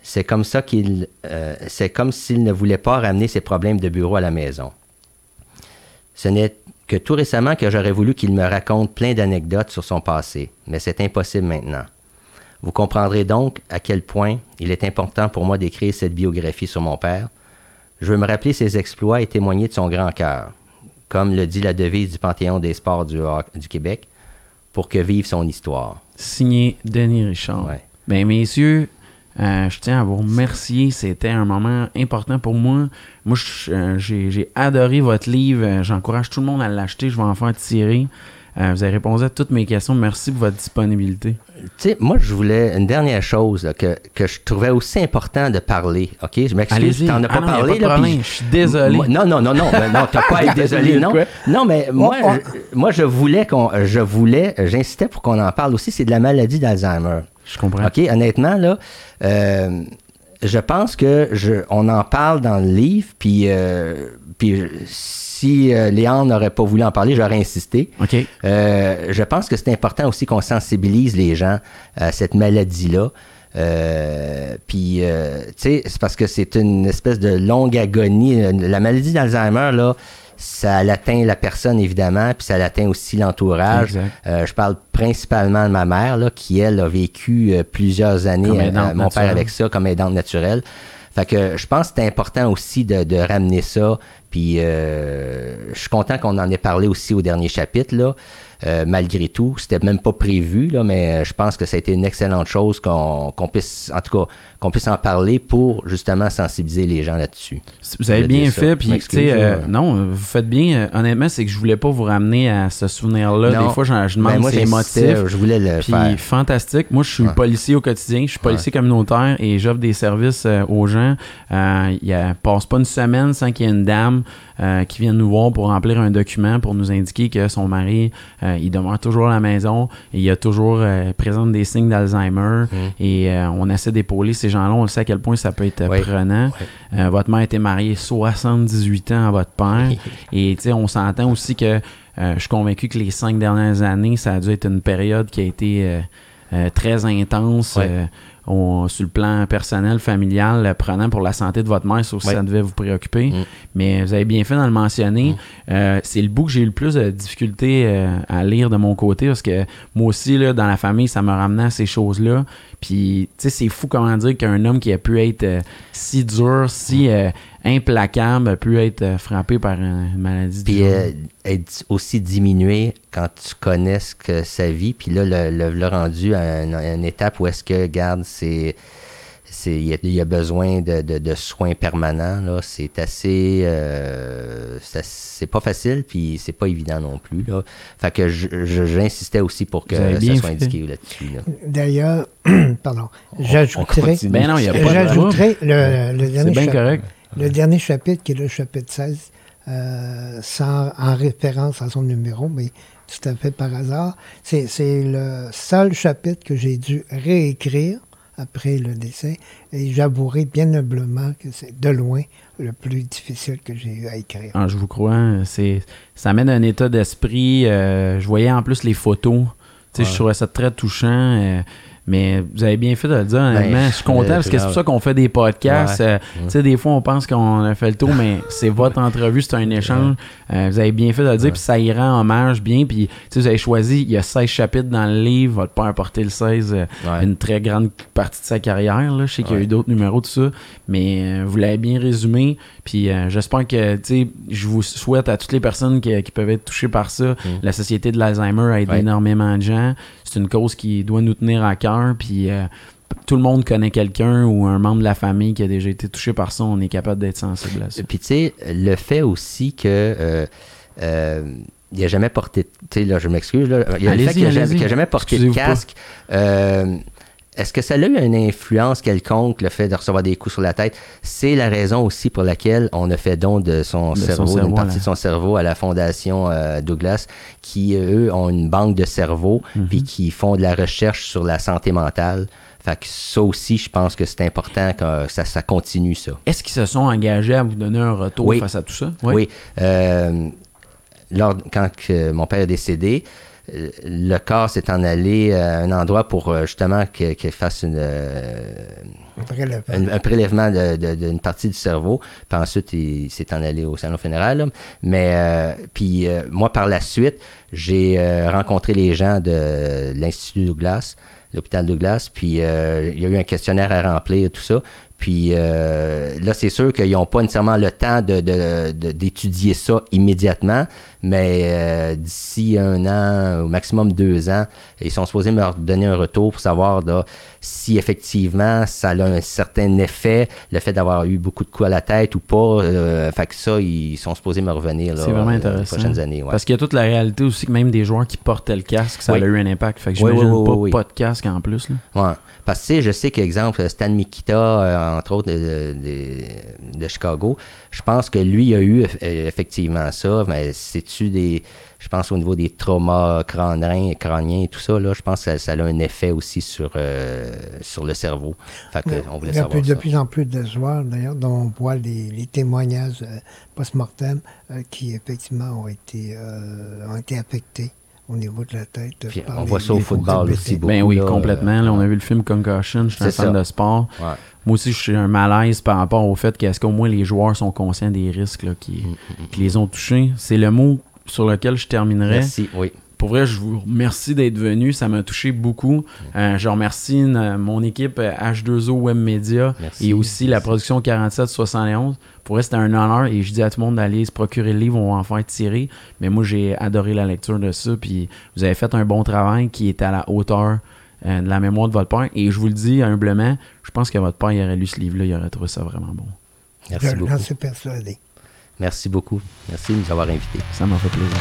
C'est comme ça qu'il, euh, c'est comme s'il ne voulait pas ramener ses problèmes de bureau à la maison. Ce n'est que tout récemment que j'aurais voulu qu'il me raconte plein d'anecdotes sur son passé, mais c'est impossible maintenant. Vous comprendrez donc à quel point il est important pour moi d'écrire cette biographie sur mon père. Je veux me rappeler ses exploits et témoigner de son grand cœur, comme le dit la devise du Panthéon des sports du, Québec, pour que vive son histoire. Signé Denis Richard. Ouais. Ben, messieurs, euh, je tiens à vous remercier. C'était un moment important pour moi. Moi, euh, j'ai adoré votre livre. Euh, J'encourage tout le monde à l'acheter. Je vais en faire tirer. Euh, vous avez répondu à toutes mes questions. Merci pour votre disponibilité. Tu sais, moi, je voulais une dernière chose là, que, que je trouvais aussi important de parler. OK? Je m'excuse, Allez-y. t'en as pas Ah non, parlé. pas là, puis- Je suis désolé. Moi- non, non, non, non. ben non, t'as pas à être désolé, non. Non, mais moi, on- je, moi, je voulais qu'on, je voulais, j'insistais pour qu'on en parle aussi, c'est de la maladie d'Alzheimer. Je comprends. OK, honnêtement, là, euh, je pense que je, on en parle dans le livre, puis, euh, puis si euh, Léon n'aurait pas voulu en parler, j'aurais insisté. OK. Euh, je pense que c'est important aussi qu'on sensibilise les gens à cette maladie-là. Euh, puis, euh, tu sais, c'est parce que c'est une espèce de longue agonie. La maladie d'Alzheimer, là, ça l'atteint la personne, évidemment, puis ça l'atteint aussi l'entourage. Euh, je parle principalement de ma mère, là, qui, elle, a vécu euh, plusieurs années, euh, mon père avec ça, comme aidante naturelle. Fait que je pense que c'est important aussi de, de ramener ça. Puis euh, je suis content qu'on en ait parlé aussi au dernier chapitre, là. Euh, malgré tout, c'était même pas prévu, là, mais je pense que ça a été une excellente chose qu'on qu'on puisse, en tout cas, qu'on puisse en parler pour justement sensibiliser les gens là-dessus. Vous avez bien fait, puis tu sais, euh, là. non, vous faites bien. Euh, honnêtement, c'est que je voulais pas vous ramener à ce souvenir-là. Des fois, je, je Ben, demande moi, j'insistais, motifs. Je voulais le Puis faire. fantastique. Moi, je suis policier au quotidien. Je suis policier communautaire et j'offre des services euh, aux gens. Euh, il a, passe pas une semaine sans qu'il y ait une dame euh, qui vienne nous voir pour remplir un document pour nous indiquer que son mari, euh, il demeure toujours à la maison et il a toujours euh, présente des signes d'Alzheimer. Et euh, on essaie d'épauler ces gens-là. On le sait à quel point ça peut être Oui. prenant. Euh, votre mère était mariée 78 ans à votre père. Et on s'entend aussi que euh, je suis convaincu que les cinq dernières années, ça a dû être une période qui a été euh, très intense. Au- sur le plan personnel, familial, prenant pour la santé de votre mère, sauf si ça devait vous préoccuper. Mm. Mais vous avez bien fait d'en le mentionner. Euh, c'est le bout que j'ai eu le plus de difficulté euh, à lire de mon côté parce que moi aussi, là, dans la famille, ça me ramenait à ces choses-là. Puis, tu sais, c'est fou comment dire qu'un homme qui a pu être euh, si dur, si euh, implacable, a pu être frappé par une maladie Puis être aussi diminué quand tu connais ce que sa vie, puis là, le, le, le rendu à, une- à une étape où est-ce que, garde, c'est. c'est- Il y, a- il y a besoin de, de- de soins permanents. Là. C'est assez. euh, ça- c'est pas facile, puis c'est pas évident non plus. Là. Fait que j'insistais aussi pour que ça soit fait. indiqué là-dessus. là. D'ailleurs, pardon, on j'ajouterais. Ben non, il y a pas de j'ajouterais le, le C'est dernier bien chapitre. correct. Le dernier chapitre, qui est le chapitre 16, euh, sans, en référence à son numéro, mais tout à fait par hasard. C'est le seul chapitre que j'ai dû réécrire après le décès. Et j'avouerai bien humblement que c'est de loin le plus difficile que j'ai eu à écrire. Ah, je vous crois. C'est, ça mène un état d'esprit. Euh, je voyais en plus les photos. Je trouvais ça très touchant. Euh, mais vous avez bien fait de le dire, honnêtement. je suis content parce que c'est pour ça qu'on fait des podcasts. Euh, tu sais, des fois, on pense qu'on a fait le tour, mais c'est votre entrevue, c'est un échange. Euh, vous avez bien fait de le dire, puis ça y rend hommage bien. Puis, vous avez choisi, il y a 16 chapitres dans le livre. Votre père a porté le 16, euh, une très grande partie de sa carrière. Là. Je sais qu'il y a eu d'autres numéros, de ça. Mais vous l'avez bien résumé. Puis, j'espère que, tu sais, je vous souhaite à toutes les personnes qui, peuvent être touchées par ça. Mm. La Société de l'Alzheimer aide énormément de gens c'est une cause qui doit nous tenir à cœur. Puis euh, tout le monde connaît quelqu'un ou un membre de la famille qui a déjà été touché par ça. On est capable d'être sensible à ça. Puis tu sais, le fait aussi que. Euh, euh, il n'a jamais porté, tu sais, là, je m'excuse, il a le fait qu'il n'a jamais, porté de casque. Est-ce que ça a eu une influence quelconque, le fait de recevoir des coups sur la tête? C'est la raison aussi pour laquelle on a fait don de son cerveau, d'une partie de son cerveau à la Fondation euh, Douglas, qui, eux, ont une banque de cerveau, mhm. puis qui font de la recherche sur la santé mentale. Fait que ça aussi, je pense que c'est important que ça, ça continue, ça. Est-ce qu'ils se sont engagés à vous donner un retour face à tout ça? Oui. oui. Euh, lors, quand mon père est décédé, le corps s'est en allé à un endroit pour euh, justement qu'il fasse une, euh, un prélèvement d'une partie du cerveau. Puis ensuite, il s'est en allé au salon fédéral. Mais euh, puis moi, par la suite, j'ai rencontré les gens de l'Institut Douglas, l'hôpital Douglas. Puis il y a eu un questionnaire à remplir, tout ça. Puis euh, là, c'est sûr qu'ils n'ont pas nécessairement le temps d'étudier de, ça immédiatement, mais euh, d'ici un an, au maximum deux ans, ils sont supposés me donner un retour pour savoir si effectivement ça a un certain effet, le fait d'avoir eu beaucoup de coups à la tête ou pas. Euh, fait que ça, ils sont supposés me revenir là, vraiment intéressant. les prochaines années. Parce qu'il y a toute la réalité aussi que même des joueurs qui portaient le casque, ça a eu un impact. Fait que j'imagine pas, pas de casque en plus. Là. Ouais. Parce que je sais qu'exemple, Stan Mikita, euh, entre autres, de, Chicago, je pense que lui a eu effectivement ça, mais des. Je pense au niveau des traumas crâniens, crâniens et tout ça, là, je pense que ça, a un effet aussi sur, euh, sur le cerveau. Fait que, on voulait il y a plus, de plus en plus de joueurs, d'ailleurs, dont on voit les, témoignages euh, post-mortem qui, effectivement, ont été, ont été affectés au niveau de la tête. on voit ça au football aussi beaucoup. Ben oui, complètement. on a vu le film Concussion, je suis un fan de sport. Moi aussi, je suis un malaise par rapport au fait qu'est-ce qu'au moins les joueurs sont conscients des risques qui, mm, mm, mm. qui, les ont touchés. C'est le mot sur lequel je terminerai. Merci, oui pour vrai, je vous remercie d'être venu. Ça m'a touché beaucoup. Euh, je remercie mon équipe H2O Web Media et aussi la production 4771. Pour vrai, c'était un honneur et je dis à tout le monde d'aller se procurer le livre. On va en faire tirer. Mais moi, j'ai adoré la lecture de ça. Puis vous avez fait un bon travail qui est à la hauteur euh, de la mémoire de votre père. Et je vous le dis humblement, je pense que votre père il aurait lu ce livre-là. Il aurait trouvé ça vraiment bon. Merci beaucoup. suis persuadé. Merci beaucoup. Merci de nous avoir invités. Ça m'a fait plaisir.